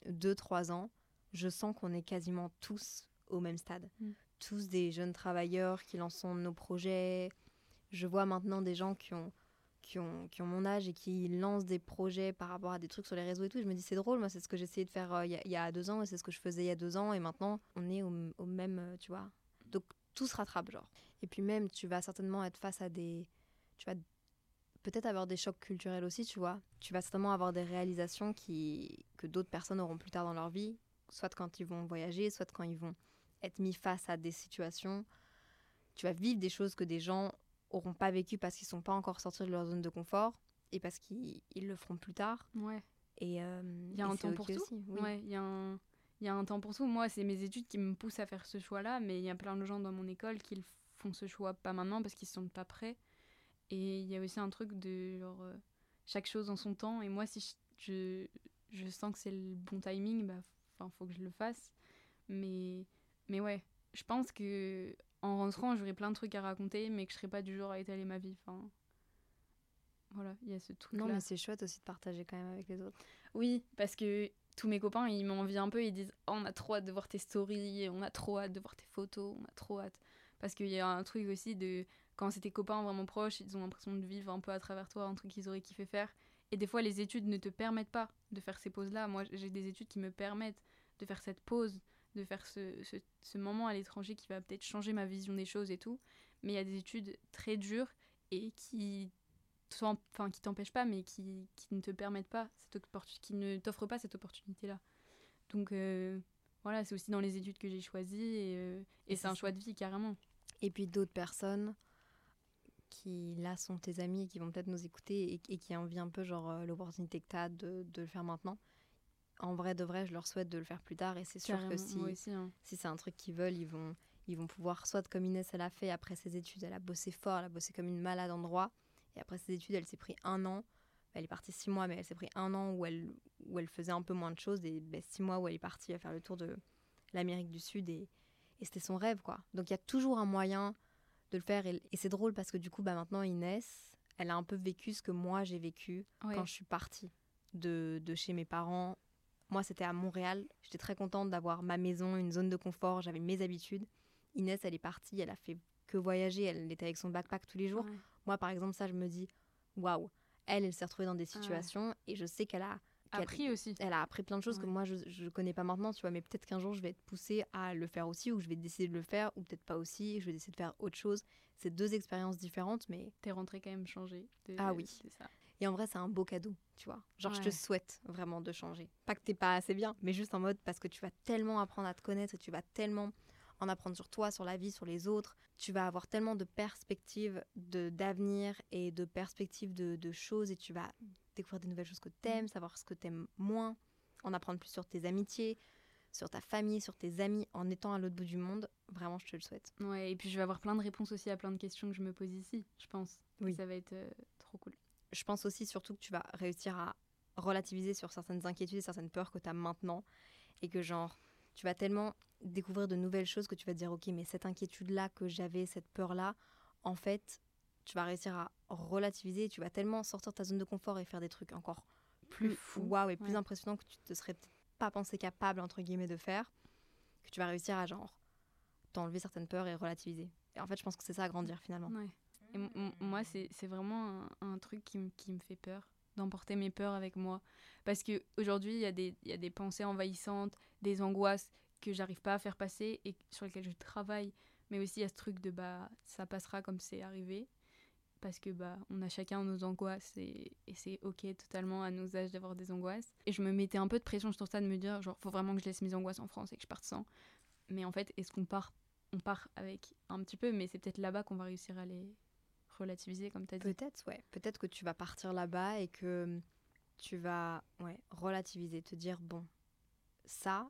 2-3 ans, je sens qu'on est quasiment tous au même stade. Mm. Tous des jeunes travailleurs qui lancent nos projets. Je vois maintenant des gens qui ont, qui, ont, qui ont mon âge et qui lancent des projets par rapport à des trucs sur les réseaux et tout. Je me dis, c'est drôle, moi, c'est ce que j'essayais de faire euh, il y, y a deux ans et c'est ce que je faisais il y a deux ans. Et maintenant, on est au, au même, euh, tu vois. Donc, tout se rattrape, genre. Et puis même, tu vas certainement être face à des... Tu vas peut-être avoir des chocs culturels aussi, tu vois. Tu vas certainement avoir des réalisations qui, que d'autres personnes auront plus tard dans leur vie, soit quand ils vont voyager, soit quand ils vont être mis face à des situations. Tu vas vivre des choses que des gens auront pas vécues parce qu'ils sont pas encore sortis de leur zone de confort et parce qu'ils ils le feront plus tard. Ouais. Et Il y a un temps pour tout. Aussi, oui. Ouais, il y, a un- il y a un temps pour tout. Moi, c'est mes études qui me poussent à faire ce choix-là, mais il y a plein de gens dans mon école qui font ce choix pas maintenant parce qu'ils se sentent pas prêts. Et il y a aussi un truc de genre euh, chaque chose en son temps. Et moi, si je, je, je sens que c'est le bon timing, bah, enfin, faut que je le fasse. Mais, mais ouais, je pense que en rentrant, j'aurai plein de trucs à raconter, mais que je serai pas du genre à étaler ma vie. Enfin, voilà, il y a ce truc-là. Non, mais c'est chouette aussi de partager quand même avec les autres. Oui, parce que tous mes copains, ils m'envient un peu, ils disent oh, on a trop hâte de voir tes stories, on a trop hâte de voir tes photos, on a trop hâte. Parce qu'il y a un truc aussi de quand c'est tes copains vraiment proches, ils ont l'impression de vivre un peu à travers toi, un truc qu'ils auraient kiffé faire. Et des fois, les études ne te permettent pas de faire ces pauses-là. Moi, j'ai des études qui me permettent de faire cette pause, de faire ce, ce, ce moment à l'étranger qui va peut-être changer ma vision des choses et tout. Mais il y a des études très dures et qui enfin qui t'empêchent pas mais qui, qui ne te permettent pas cette qui ne t'offrent pas cette opportunité là donc euh, voilà c'est aussi dans les études que j'ai choisi et, euh, et Et c'est un choix de vie carrément Et puis d'autres personnes qui là sont tes amis et qui vont peut-être nous écouter et, et qui envient un peu genre euh, l'opportunité que tu as de, de le faire maintenant. En vrai de vrai, je leur souhaite de le faire plus tard et c'est sûr que si, aussi hein. si c'est un truc qu'ils veulent, ils vont, ils vont pouvoir, soit comme Inès, elle a fait après ses études, elle a bossé fort, elle a bossé comme une malade en droit, et après ses études, elle s'est pris un an, elle est partie six mois, mais elle s'est pris un an où elle, où elle faisait un peu moins de choses, et ben, six mois où elle est partie à faire le tour de l'Amérique du Sud, et, et c'était son rêve, quoi. Donc il y a toujours un moyen de le faire, et, et c'est drôle parce que du coup, bah, maintenant, Inès, elle a un peu vécu ce que moi j'ai vécu Ouais. quand je suis partie de, de chez mes parents. Moi, c'était à Montréal. J'étais très contente d'avoir ma maison, une zone de confort. J'avais mes habitudes. Inès, elle est partie. Elle a fait que voyager. Elle était avec son backpack tous les jours. Ouais. Moi, par exemple, ça, je me dis, waouh. Elle, elle s'est retrouvée dans des situations et je sais qu'elle a, Appris aussi. elle a appris plein de choses que moi, je ne connais pas maintenant, tu vois. Mais peut-être qu'un jour, je vais être poussée à le faire aussi ou je vais décider de le faire ou peut-être pas aussi. Je vais décider de faire autre chose. C'est deux expériences différentes, mais T'es rentrée quand même changée. de- Ah oui. C'est ça. Et en vrai, c'est un beau cadeau, tu vois. Genre, je te souhaite vraiment de changer. Pas que t'es pas assez bien, mais juste en mode parce que tu vas tellement apprendre à te connaître et tu vas tellement en apprendre sur toi, sur la vie, sur les autres. Tu vas avoir tellement de perspectives de d'avenir et de perspectives de, de choses et tu vas découvrir des nouvelles choses que t'aimes, savoir ce que t'aimes moins, en apprendre plus sur tes amitiés, sur ta famille, sur tes amis, en étant à l'autre bout du monde. Vraiment, je te le souhaite. Ouais, et puis je vais avoir plein de réponses aussi à plein de questions que je me pose ici, je pense. Oui. Ça va être euh. Je pense aussi surtout que tu vas réussir à relativiser sur certaines inquiétudes et certaines peurs que tu as maintenant et que genre tu vas tellement découvrir de nouvelles choses que tu vas te dire ok mais cette inquiétude là que j'avais cette peur là en fait tu vas réussir à relativiser et tu vas tellement sortir de ta zone de confort et faire des trucs encore plus waouh et plus ouais. impressionnants que tu te serais pas pensé capable entre guillemets de faire que tu vas réussir à genre t'enlever certaines peurs et relativiser et en fait je pense que c'est ça grandir finalement Ouais. Et moi, c'est c'est vraiment un, un truc qui, qui me fait peur, d'emporter mes peurs avec moi. Parce qu'aujourd'hui, il y, a des- y a des pensées envahissantes, des angoisses que j'arrive pas à faire passer et sur lesquelles je travaille. Mais aussi, il y a ce truc de bah, ça passera comme c'est arrivé. Parce que bah, on a chacun nos angoisses et, et c'est ok totalement à nos âges d'avoir des angoisses. Et je me mettais un peu de pression sur ça de me dire, genre, faut vraiment que je laisse mes angoisses en France et que je parte sans. Mais en fait, est-ce qu'on part On part avec un petit peu, mais c'est peut-être là-bas qu'on va réussir à les relativiser, comme tu as dit. Peut-être, ouais. Peut-être que tu vas partir là-bas et que hum, tu vas ouais, relativiser, te dire, bon, ça,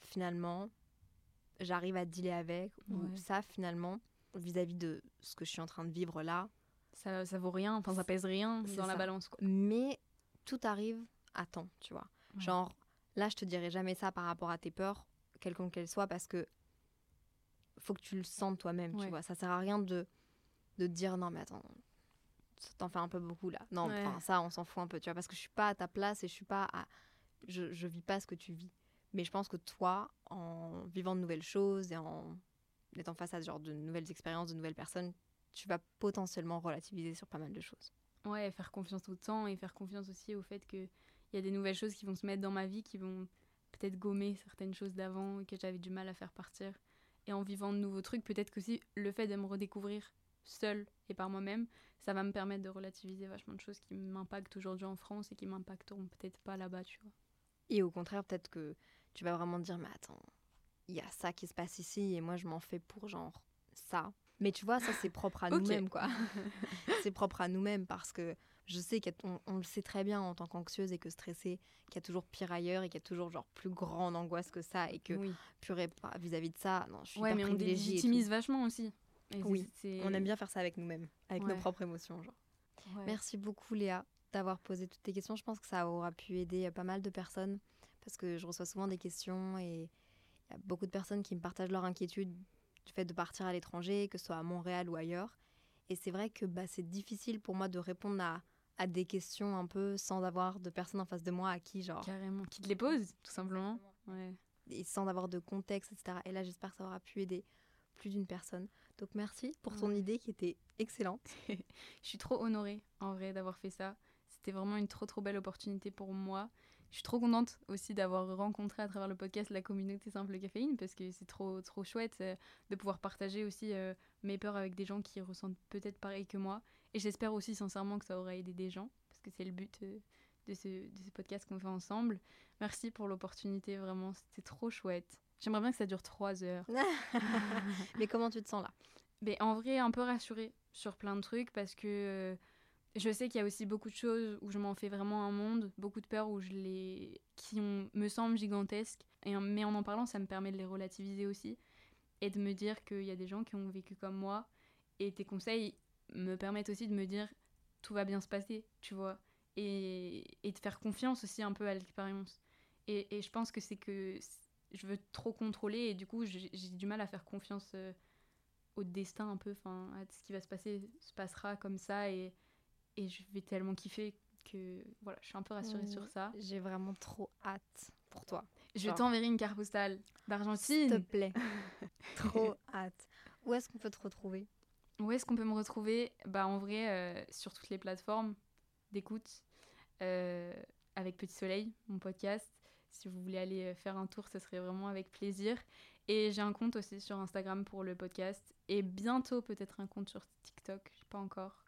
finalement, j'arrive à dealer avec, ou ça, finalement, vis-à-vis de ce que je suis en train de vivre là, Ça, ça vaut rien, enfin ça pèse rien dans la balance. Quoi. mais tout arrive à temps, tu vois. Ouais. Genre, là, je te dirai jamais ça par rapport à tes peurs, quelconque qu'elles soient, parce que faut que tu le sentes toi-même, tu vois. Ça sert à rien de, de te dire, non, mais attends, ça t'en fait un peu beaucoup là. Non, Ouais. enfin, ça, on s'en fout un peu, tu vois, parce que je suis pas à ta place et je suis pas à. Je, je vis pas ce que tu vis. Mais je pense que toi, en vivant de nouvelles choses et en étant face à ce genre de nouvelles expériences, de nouvelles personnes, tu vas potentiellement relativiser sur pas mal de choses. Ouais, faire confiance au temps et faire confiance aussi au fait qu'il y a des nouvelles choses qui vont se mettre dans ma vie, qui vont peut-être gommer certaines choses d'avant et que j'avais du mal à faire partir. Et en vivant de nouveaux trucs, peut-être qu'aussi le fait de me redécouvrir seule et par moi-même, ça va me permettre de relativiser vachement de choses qui m'impactent aujourd'hui en France et qui m'impacteront peut-être pas là-bas, tu vois. Et au contraire, peut-être que tu vas vraiment te dire, mais attends, il y a ça qui se passe ici et moi je m'en fais pour genre ça. Mais tu vois, ça c'est propre à nous-mêmes, quoi. c'est propre à nous-mêmes parce que je sais qu'on on le sait très bien en tant qu'anxieuse et que stressée, qu'il y a toujours pire ailleurs et qu'il y a toujours genre plus grande angoisse que ça et que oui. purée vis-à-vis de ça, non, je suis Ouais, mais on délégitimise vachement aussi. Et. Oui, on aime bien faire ça avec nous-mêmes, avec nos propres émotions, genre. Ouais. Merci beaucoup Léa d'avoir posé toutes tes questions. Je pense que ça aura pu aider euh, pas mal de personnes parce que je reçois souvent des questions et il y a beaucoup de personnes qui me partagent leur inquiétude du fait de partir à l'étranger, que ce soit à Montréal ou ailleurs. Et c'est vrai que bah, c'est difficile pour moi de répondre à, à des questions un peu sans avoir de personnes en face de moi à qui genre Carrément. Qui te les pose, tout simplement. Ouais. et sans avoir de contexte, etc. Et là, j'espère que ça aura pu aider plus d'une personne. Donc merci pour ton Ouais. idée qui était excellente. Je suis trop honorée, en vrai, d'avoir fait ça. C'était vraiment une trop, trop belle opportunité pour moi. Je suis trop contente aussi d'avoir rencontré à travers le podcast la communauté Simple Caféine parce que c'est trop, trop chouette euh, de pouvoir partager aussi euh, mes peurs avec des gens qui ressentent peut-être pareil que moi. Et j'espère aussi sincèrement que ça aura aidé des gens parce que c'est le but euh, de, ce, de ce podcast qu'on fait ensemble. Merci pour l'opportunité, vraiment, c'était trop chouette. J'aimerais bien que ça dure trois heures. Mais comment tu te sens là? Mais en vrai, un peu rassurée sur plein de trucs parce que euh, je sais qu'il y a aussi beaucoup de choses où je m'en fais vraiment un monde, beaucoup de peurs où je les... qui ont, me semblent gigantesques. Et, mais en en parlant, ça me permet de les relativiser aussi et de me dire qu'il y a des gens qui ont vécu comme moi. Et tes conseils me permettent aussi de me dire tout va bien se passer, tu vois. Et, et de faire confiance aussi un peu à l'expérience. Et, et je pense que c'est que je veux trop contrôler et du coup j'ai du mal à faire confiance euh, au destin un peu, enfin, à ce qui va se passer se passera comme ça et, et je vais tellement kiffer que voilà, je suis un peu rassurée sur ça. J'ai vraiment trop hâte pour toi. Je Genre. t'enverrai une carte postale S'il te d'Argentine. plaît. trop hâte. Où est-ce qu'on peut te retrouver? Où est-ce qu'on peut me retrouver? Bah en vrai, euh, sur toutes les plateformes d'écoute, euh, avec Petit Soleil, mon podcast. Si vous voulez aller euh, faire un tour, ce serait vraiment avec plaisir. Et j'ai un compte aussi sur Instagram pour le podcast. Et bientôt peut-être un compte sur TikTok, je sais pas encore.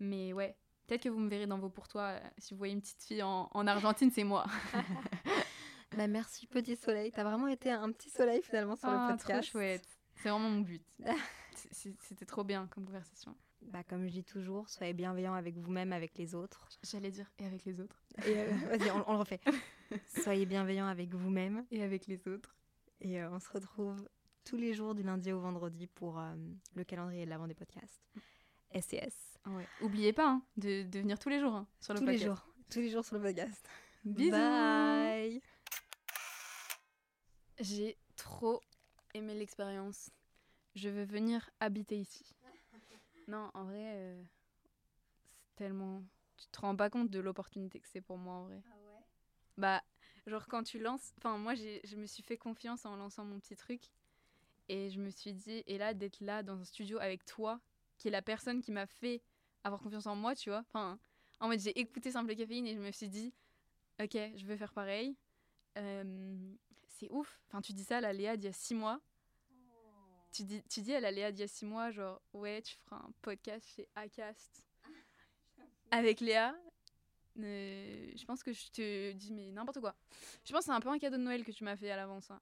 Mais ouais, peut-être que vous me verrez dans vos pourtois. euh, Si vous voyez une petite fille en, en Argentine, c'est moi. bah, Merci Petit Soleil. T'as vraiment été un petit soleil finalement sur Ah, le podcast. Trop chouette. C'est vraiment mon but. C'était trop bien comme conversation. Bah, comme je dis toujours, soyez bienveillants avec vous-même, avec les autres. J'allais dire et avec les autres. Euh, Vas-y, on, on le refait. soyez bienveillants avec vous-même. Et avec les autres. Et euh, on se retrouve tous les jours du lundi au vendredi pour euh, le calendrier de l'avant des podcasts. SCS. Ouais. Oubliez pas hein, de, de venir tous les jours hein, sur le Tous les podcast. jours. Tous les jours sur le podcast. Bisous. Bye. J'ai trop aimé l'expérience. Je veux venir habiter ici. Non, en vrai, euh, c'est tellement. Tu te rends pas compte de l'opportunité que c'est pour moi en vrai. Bah, genre quand tu lances. Enfin, moi, je me suis fait confiance en lançant mon petit truc. Et je me suis dit, et là, d'être là dans un studio avec toi, qui est la personne qui m'a fait avoir confiance en moi, tu vois. Enfin, en mode, j'ai écouté Simple Caféine et je me suis dit, ok, je veux faire pareil. Euh, c'est ouf. Enfin, tu dis ça à la Léa d'il y a six mois. Tu dis, tu dis à la Léa d'il y a six mois, genre, ouais, tu feras un podcast chez Acast avec Léa. Euh, je pense que je te dis, mais n'importe quoi. Je pense que c'est un peu un cadeau de Noël que tu m'as fait à l'avance. hein.